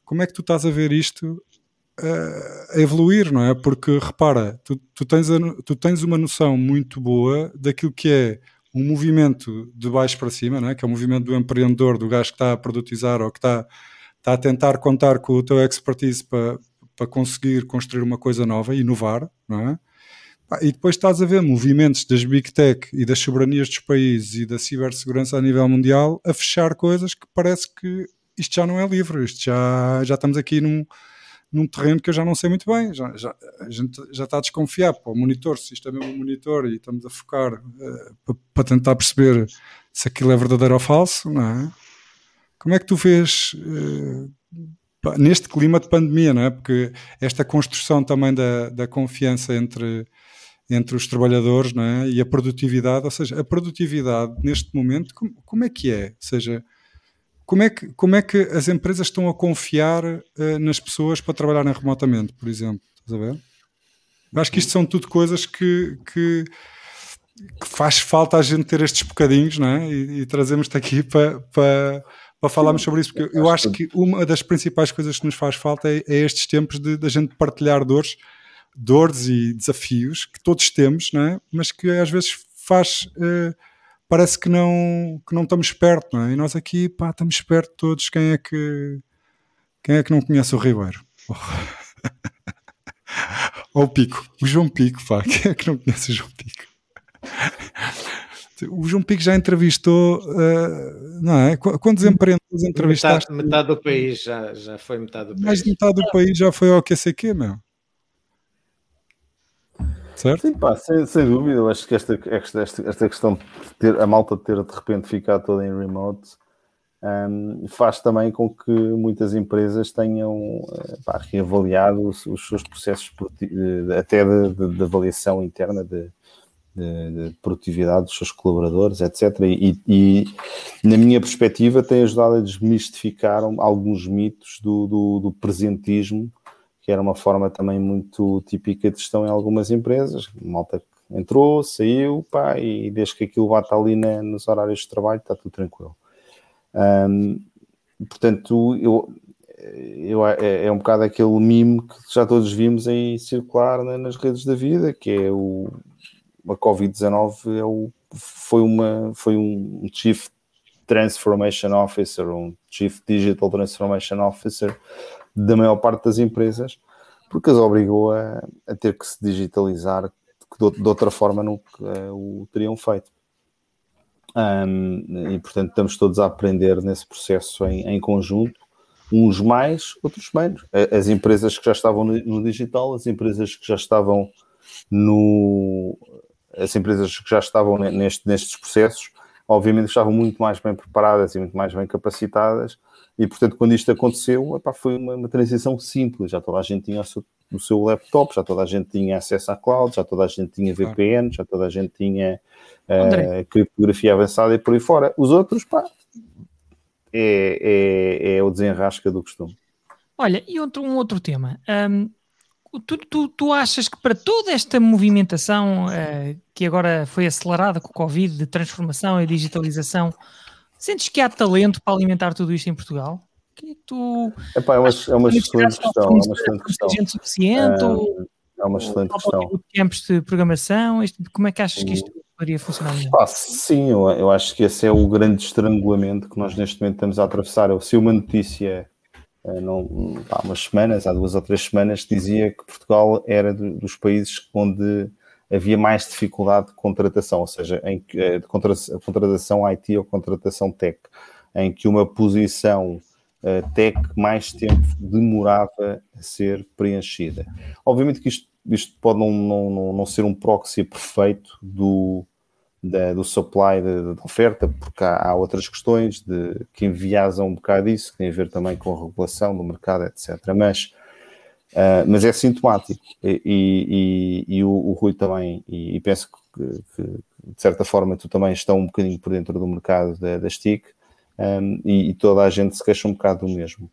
Speaker 5: como é que tu estás a ver isto uh, a evoluir, não é? Porque repara, tu, tu, tens a, tu tens uma noção muito boa daquilo que é um movimento de baixo para cima, não é? que é o movimento do empreendedor, do gajo que está a produtizar ou que está, está a tentar contar com o teu expertise para, para conseguir construir uma coisa nova inovar, não é? E depois estás a ver movimentos das big tech e das soberanias dos países e da cibersegurança a nível mundial a fechar coisas que parece que isto já não é livre, isto já, já estamos aqui num, num terreno que eu já não sei muito bem, já, já, a gente já está a desconfiar para o monitor, se isto é mesmo um monitor e estamos a focar uh, para, para, tentar perceber se aquilo é verdadeiro ou falso, não é? Como é que tu vês uh, neste clima de pandemia, não é? Porque esta construção também da, da confiança entre entre os trabalhadores não é? e a produtividade, ou seja, a produtividade neste momento, como, como é que é? Ou seja, como é que, como é que as empresas estão a confiar uh, nas pessoas para trabalharem remotamente, por exemplo? Estás a ver? Acho que isto são tudo coisas que, que, que faz falta a gente ter estes bocadinhos, não é? E, e trazemos-te aqui para, para falarmos sobre isso, porque eu acho que uma das principais coisas que nos faz falta é, é estes tempos de, de a gente partilhar dores, dores e desafios que todos temos, não é? Mas que às vezes faz. Uh, parece que não, que não estamos perto, não é? E nós aqui, pá, estamos perto de todos. Quem é que, quem é que não conhece o Ribeiro? Ou o Pico, o João Pico, pá, quem é que não conhece o João Pico? O João Pico já entrevistou, uh, não é? Quantos empreendedores entrevistaste?
Speaker 3: Metade, metade, do país já, já foi metade do país.
Speaker 5: Mais de metade do país já foi ao QCQ, meu certo?
Speaker 2: Sim, pá, sem, sem dúvida. Eu acho que esta, esta, esta, questão de ter a malta de ter de repente ficado toda em remote um, faz também com que muitas empresas tenham uh, pá, reavaliado os, os, seus processos até de, de, de avaliação interna de, de, de, produtividade dos seus colaboradores, etc. E, e, na minha perspectiva, tem ajudado a desmistificar alguns mitos do, do, do, presentismo, que era uma forma também muito típica de gestão em algumas empresas. Malta entrou, saiu, pá, e desde que aquilo bate ali na, nos horários de trabalho, está tudo tranquilo. Portanto, eu, eu, é, é, um bocado aquele mime que já todos vimos aí circular né, nas redes da vida, que é o a Covid-19 é foi, uma, foi um Chief Transformation Officer, um Chief Digital Transformation Officer da maior parte das empresas, porque as obrigou a, a ter que se digitalizar que de, de outra forma não uh, o teriam feito. Um, e portanto estamos todos a aprender nesse processo em, em, conjunto, uns mais, outros menos. As empresas que já estavam no digital, as empresas que já estavam no as empresas que já estavam neste, nestes processos, obviamente estavam muito mais bem preparadas e muito mais bem capacitadas, e portanto, quando isto aconteceu, epá, foi uma, uma, transição simples. Já toda a gente tinha o seu, o seu, laptop, já toda a gente tinha acesso à cloud, já toda a gente tinha VPN, já toda a gente tinha uh, criptografia avançada e por aí fora. Os outros, pá, é, é, é o desenrasca do costume.
Speaker 1: Olha, e outro, um outro tema. Um, tu, tu, tu, achas que para toda esta movimentação uh, que agora foi acelerada com o Covid, de transformação e digitalização, sentes que há talento para alimentar tudo isto em Portugal? Que é tu
Speaker 2: Epá, é uma, é uma excelente questão. É uma excelente questão.
Speaker 1: Gente suficiente?
Speaker 2: É, é uma excelente questão.
Speaker 1: Tempos de programação? como é que achas que isto poderia funcionar melhor?
Speaker 2: Ah, sim, eu, eu acho que esse é o grande estrangulamento que nós neste momento estamos a atravessar. Se uma notícia não, há umas semanas, há duas ou três semanas, dizia que Portugal era dos países onde havia mais dificuldade de contratação, ou seja, em eh, de contratação IT ou contratação tech, em que uma posição uh, tech mais tempo demorava a ser preenchida. Obviamente que isto, isto pode não, não, não ser um proxy perfeito do, da, do supply da oferta, porque há, há, outras questões de, que enviasam um bocado isso, que tem a ver também com a regulação do mercado, etc. Mas, uh, mas é sintomático. E, e, e o, o, Rui também, e, penso que, que, de certa forma tu também estás um bocadinho por dentro do mercado da, da STIC, um, e, e, toda a gente se queixa um bocado do mesmo.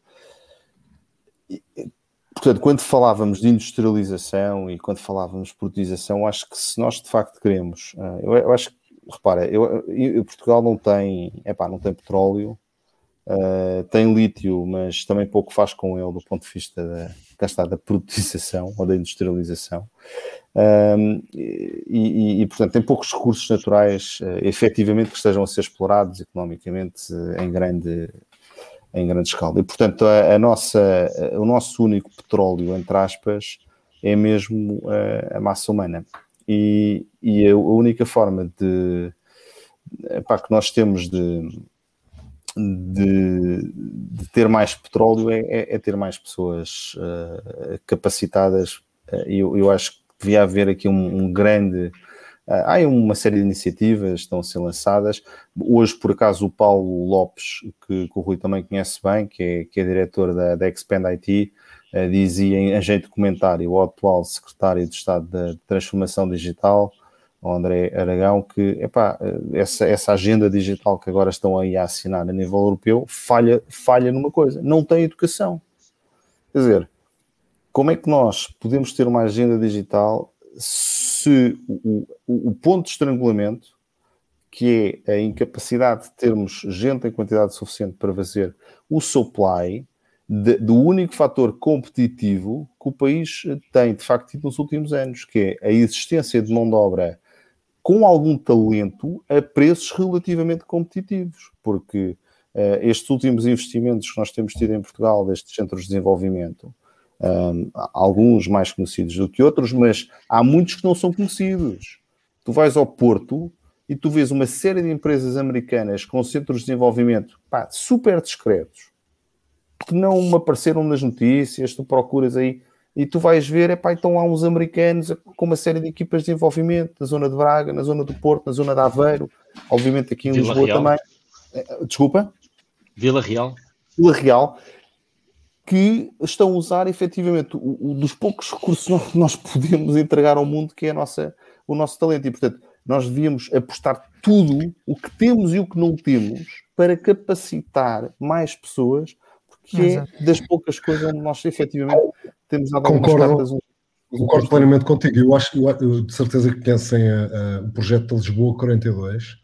Speaker 2: Portanto, quando falávamos de industrialização e quando falávamos de produtização, acho que se nós de facto queremos, uh, eu, eu, acho que repara, eu, eu, Portugal não tem, epá, não tem petróleo, uh, tem lítio, mas também pouco faz com ele do ponto de vista da, está, da produtização ou da industrialização. Um, e, e, e, portanto, tem poucos recursos naturais uh, efetivamente que estejam a ser explorados economicamente uh, em grande em grande escala. E, portanto, a, a nossa, o nosso único petróleo, entre aspas, é mesmo a, a massa humana e, e a única forma de epá, que nós temos de, de, de ter mais petróleo é, é, é ter mais pessoas uh, capacitadas. Uh, eu, eu acho que devia haver aqui um, um grande. Uh, há uma série de iniciativas que estão a ser lançadas. Hoje, por acaso, o Paulo Lopes, que, que o Rui também conhece bem, que é, que é diretor da, da Expand IT, dizia em jeito de comentário o atual secretário de Estado da Transformação Digital, o André Aragão, que epá, eh, essa, essa agenda digital que agora estão aí a assinar a nível europeu falha, falha numa coisa, não tem educação. Quer dizer, como é que nós podemos ter uma agenda digital se o, o, o ponto de estrangulamento, que é a incapacidade de termos gente em quantidade suficiente para fazer o supply, de, do único fator competitivo que o país tem, de facto, nos últimos anos, que é a existência de mão de obra com algum talento a preços relativamente competitivos, porque uh, estes últimos investimentos que nós temos tido em Portugal, destes centros de desenvolvimento, um, alguns mais conhecidos do que outros, mas há muitos que não são conhecidos. Tu vais ao Porto e tu vês uma série de empresas americanas com centros de desenvolvimento pá, super discretos, que não me apareceram nas notícias, tu procuras aí e tu vais ver, epá, então há uns americanos com uma série de equipas de desenvolvimento na zona de Braga, na zona do Porto, na zona de Aveiro, obviamente aqui em Vila Lisboa Real. também. Eh, desculpa?
Speaker 6: Vila Real.
Speaker 2: Vila Real, que estão a usar efetivamente o, o, dos poucos recursos que nós podemos entregar ao mundo, que é a nossa, o nosso talento. E, portanto, nós devíamos apostar tudo, o que temos e o que não temos, para capacitar mais pessoas, porque é Exato. é das poucas coisas onde nós efetivamente temos dado
Speaker 4: Concordo. cartas. Concordo plenamente contigo. Eu acho que eu, de certeza que conhecem a, a, o projeto de Lisboa 42.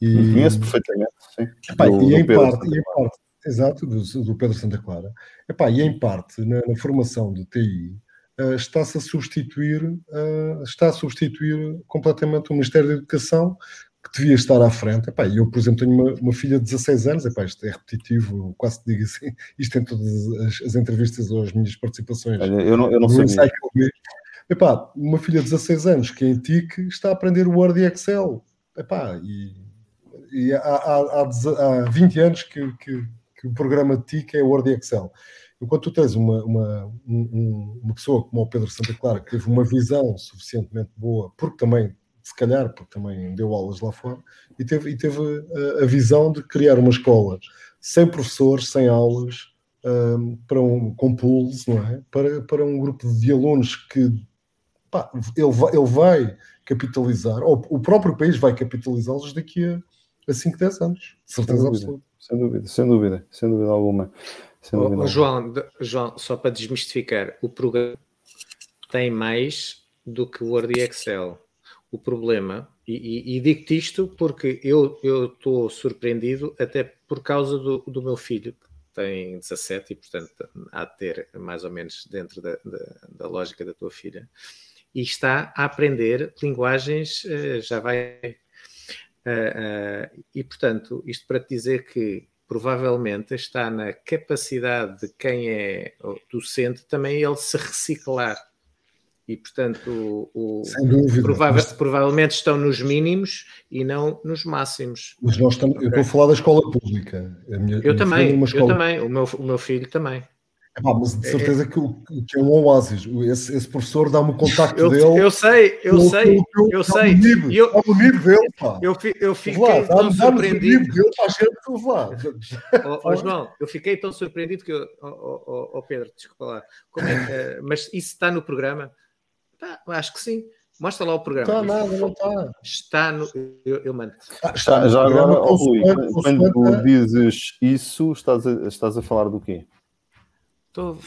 Speaker 2: E... Conheço perfeitamente, sim.
Speaker 4: Epá, do, e, em parte, e, em parte, exato, do, do Pedro Santa Clara. Epá, e em parte, na, na formação do TI, uh, está-se a substituir, uh, está a substituir completamente o Ministério da Educação, que devia estar à frente. Epá, eu, por exemplo, tenho uma, uma filha de 16 anos, epá, isto é repetitivo, quase digo assim, isto em todas as, as entrevistas ou as minhas participações.
Speaker 2: eu não, eu não sei.
Speaker 4: Epá, uma filha de 16 anos que é em TIC está a aprender Word e Excel. Epá, e, e há, há, há, 20 anos que, que, que, o programa TIC é Word e Excel. Enquanto tu tens uma, uma, um, uma pessoa como o Pedro Santa Clara, que teve uma visão suficientemente boa, porque também se calhar, porque também deu aulas lá fora, e teve, e teve a, a visão de criar uma escola sem professores, sem aulas, um, para um, com pools, não é? Para, para um grupo de alunos que pá, ele, vai, ele vai capitalizar, ou o próprio país vai capitalizá-los daqui a, a 5, 10 anos, certeza absoluta.
Speaker 2: Sem dúvida, sem dúvida, sem dúvida alguma.
Speaker 3: Sem dúvida alguma. João, João, só para desmistificar, o programa tem mais do que Word e Excel o problema, e, e, e digo-te isto porque eu estou surpreendido até por causa do, do meu filho, que tem 17 e, portanto, há de ter mais ou menos dentro da, da, da lógica da tua filha, e está a aprender linguagens, uh, já vai. Uh, uh, e, portanto, isto para te dizer que provavelmente está na capacidade de quem é docente também ele se reciclar e, portanto, o, o provável, provavelmente estão nos mínimos e não nos máximos.
Speaker 4: Mas nós estamos, okay. eu estou a falar da escola pública.
Speaker 3: Minha, eu também, escola... eu também, o meu, o meu filho também.
Speaker 4: É, pá, mas de certeza é, que, que é um oásis. Esse, esse professor dá-me o contacto
Speaker 3: eu,
Speaker 4: dele.
Speaker 3: Eu sei, eu sei, eu, eu sei.
Speaker 4: Nível, eu, o nível dele, pá.
Speaker 3: Eu, eu fiquei lá, tão surpreendido.
Speaker 4: Dele, a gente, lá.
Speaker 3: Oh, oh, João, eu fiquei tão surpreendido que eu. Oh, oh, Pedro, desculpa lá. É, uh, mas isso está no programa? Tá, acho que sim. Mostra lá o programa.
Speaker 4: Está nada, não está.
Speaker 3: Está no. Eu, eu mando.
Speaker 2: Ah, está, já agora, oh, Rui, quando tu dizes isso, estás a, estás a falar do quê?
Speaker 3: Estou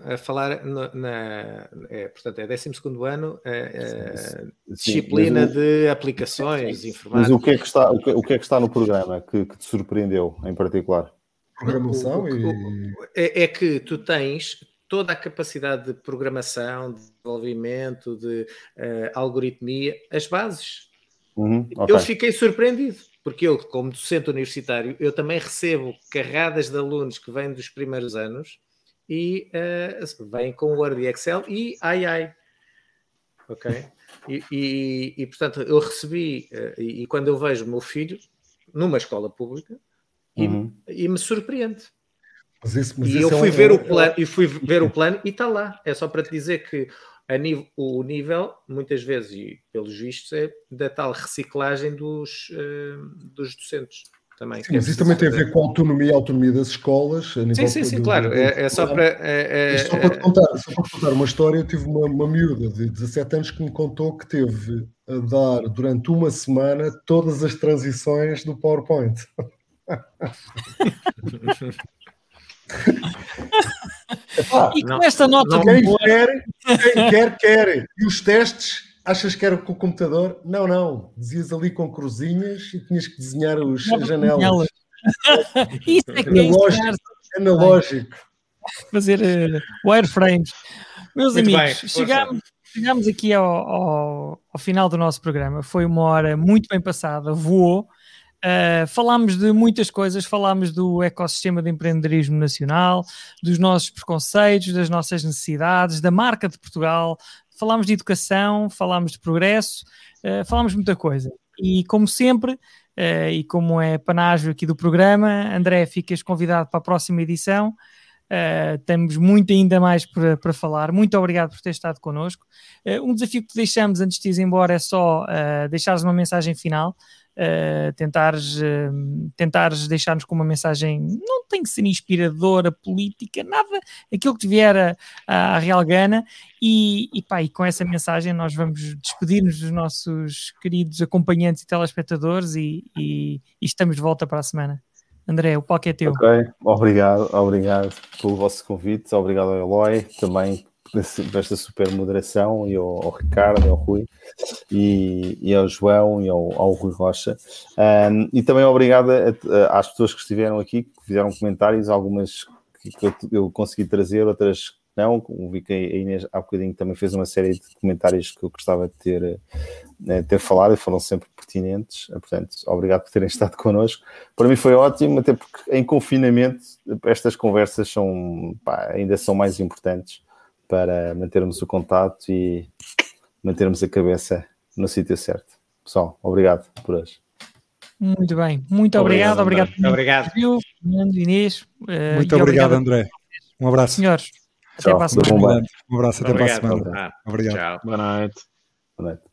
Speaker 3: a falar no, na. É, portanto, é 12 ano, é, é, disciplina de aplicações sim, informáticas.
Speaker 2: Mas o que, é que está, o, que, o que é que está no programa que, que te surpreendeu em particular?
Speaker 4: Programação e.
Speaker 3: É, é que tu tens toda a capacidade de programação, de desenvolvimento, de uh, algoritmia, as bases.
Speaker 2: Uhum, okay.
Speaker 3: Eu fiquei surpreendido, porque eu, como docente universitário, eu também recebo carradas de alunos que vêm dos primeiros anos e uh, vêm com Word e Excel e ai ai. Ok? E, e, e portanto, eu recebi, uh, e, e, quando eu vejo o meu filho numa escola pública, uhum. e me surpreende. Mas isso, mas e eu fui, é ver o plano, e fui ver o plano e está lá. É só para te dizer que a nível, o nível, muitas vezes, e pelos vistos, é da tal reciclagem dos, uh, dos docentes. Também,
Speaker 4: sim, mas isso também tem a ver com a autonomia, a autonomia das escolas.
Speaker 3: sim, sim, sim, do, claro. Do, do, é, é, só para. É,
Speaker 4: é, só, para te contar, só para contar uma história, eu tive uma, uma miúda de 17 anos que me contou que teve a dar durante uma semana todas as transições do PowerPoint.
Speaker 1: e com esta nota
Speaker 4: quem quer, quem quer, quer. E os testes, achas que era com o computador? Não, não. Dizias ali com cruzinhas e tinhas que desenhar os, as janelas.
Speaker 1: Isso é que é analógico.
Speaker 4: analógico.
Speaker 1: Fazer uh, wireframes. Meus Muito amigos, bem, chegamos, chegamos aqui ao, ao, ao final do nosso programa. Foi uma hora muito bem passada, voou. Uh, falámos de muitas coisas, falámos do ecossistema de empreendedorismo nacional, dos nossos preconceitos, das nossas necessidades, da marca de Portugal, falámos de educação, falámos de progresso, uh, falámos muita coisa. E como sempre, uh, e como é panágio aqui do programa, André, ficas convidado para a próxima edição. Uh, temos muito ainda mais para, para falar. Muito obrigado por ter estado connosco. Uh, um desafio que te deixamos antes de ir embora é só uh, deixares uma mensagem final uh, tentares, uh, tentares deixar-nos com uma mensagem, não tem que ser inspiradora, política, nada, aquilo que te vier à Real Gana, e, e, pá, e com essa mensagem nós vamos despedir-nos dos nossos queridos acompanhantes e telespectadores e, e, e estamos de volta para a semana. André, o palco é teu.
Speaker 2: Ok, obrigado, obrigado pelo vosso convite, obrigado ao Eloy também por esta super moderação e ao, ao Ricardo, ao Rui e, e, ao João e ao, ao Rui Rocha. Um, e também obrigado a, a, às pessoas que estiveram aqui, que fizeram comentários, algumas que eu, eu consegui trazer, outras não. Vi que a Inês há bocadinho também fez uma série de comentários que eu gostava de ter, né, ter falado e foram sempre pertinentes. Portanto, obrigado por terem estado connosco. Para mim foi ótimo, até porque em confinamento estas conversas são, pá, ainda são mais importantes para mantermos o contato e mantermos a cabeça no sítio certo. Pessoal, obrigado por hoje.
Speaker 1: Muito bem, muito obrigado. Obrigado,
Speaker 3: obrigado.
Speaker 1: obrigado. Inês.
Speaker 5: Uh, muito obrigado, André. Um abraço.
Speaker 1: Senhores,
Speaker 5: até
Speaker 1: para a semana.
Speaker 5: Um abraço, até obrigado. para a semana.
Speaker 6: Obrigado. Tchau. Boa noite.
Speaker 2: Boa noite.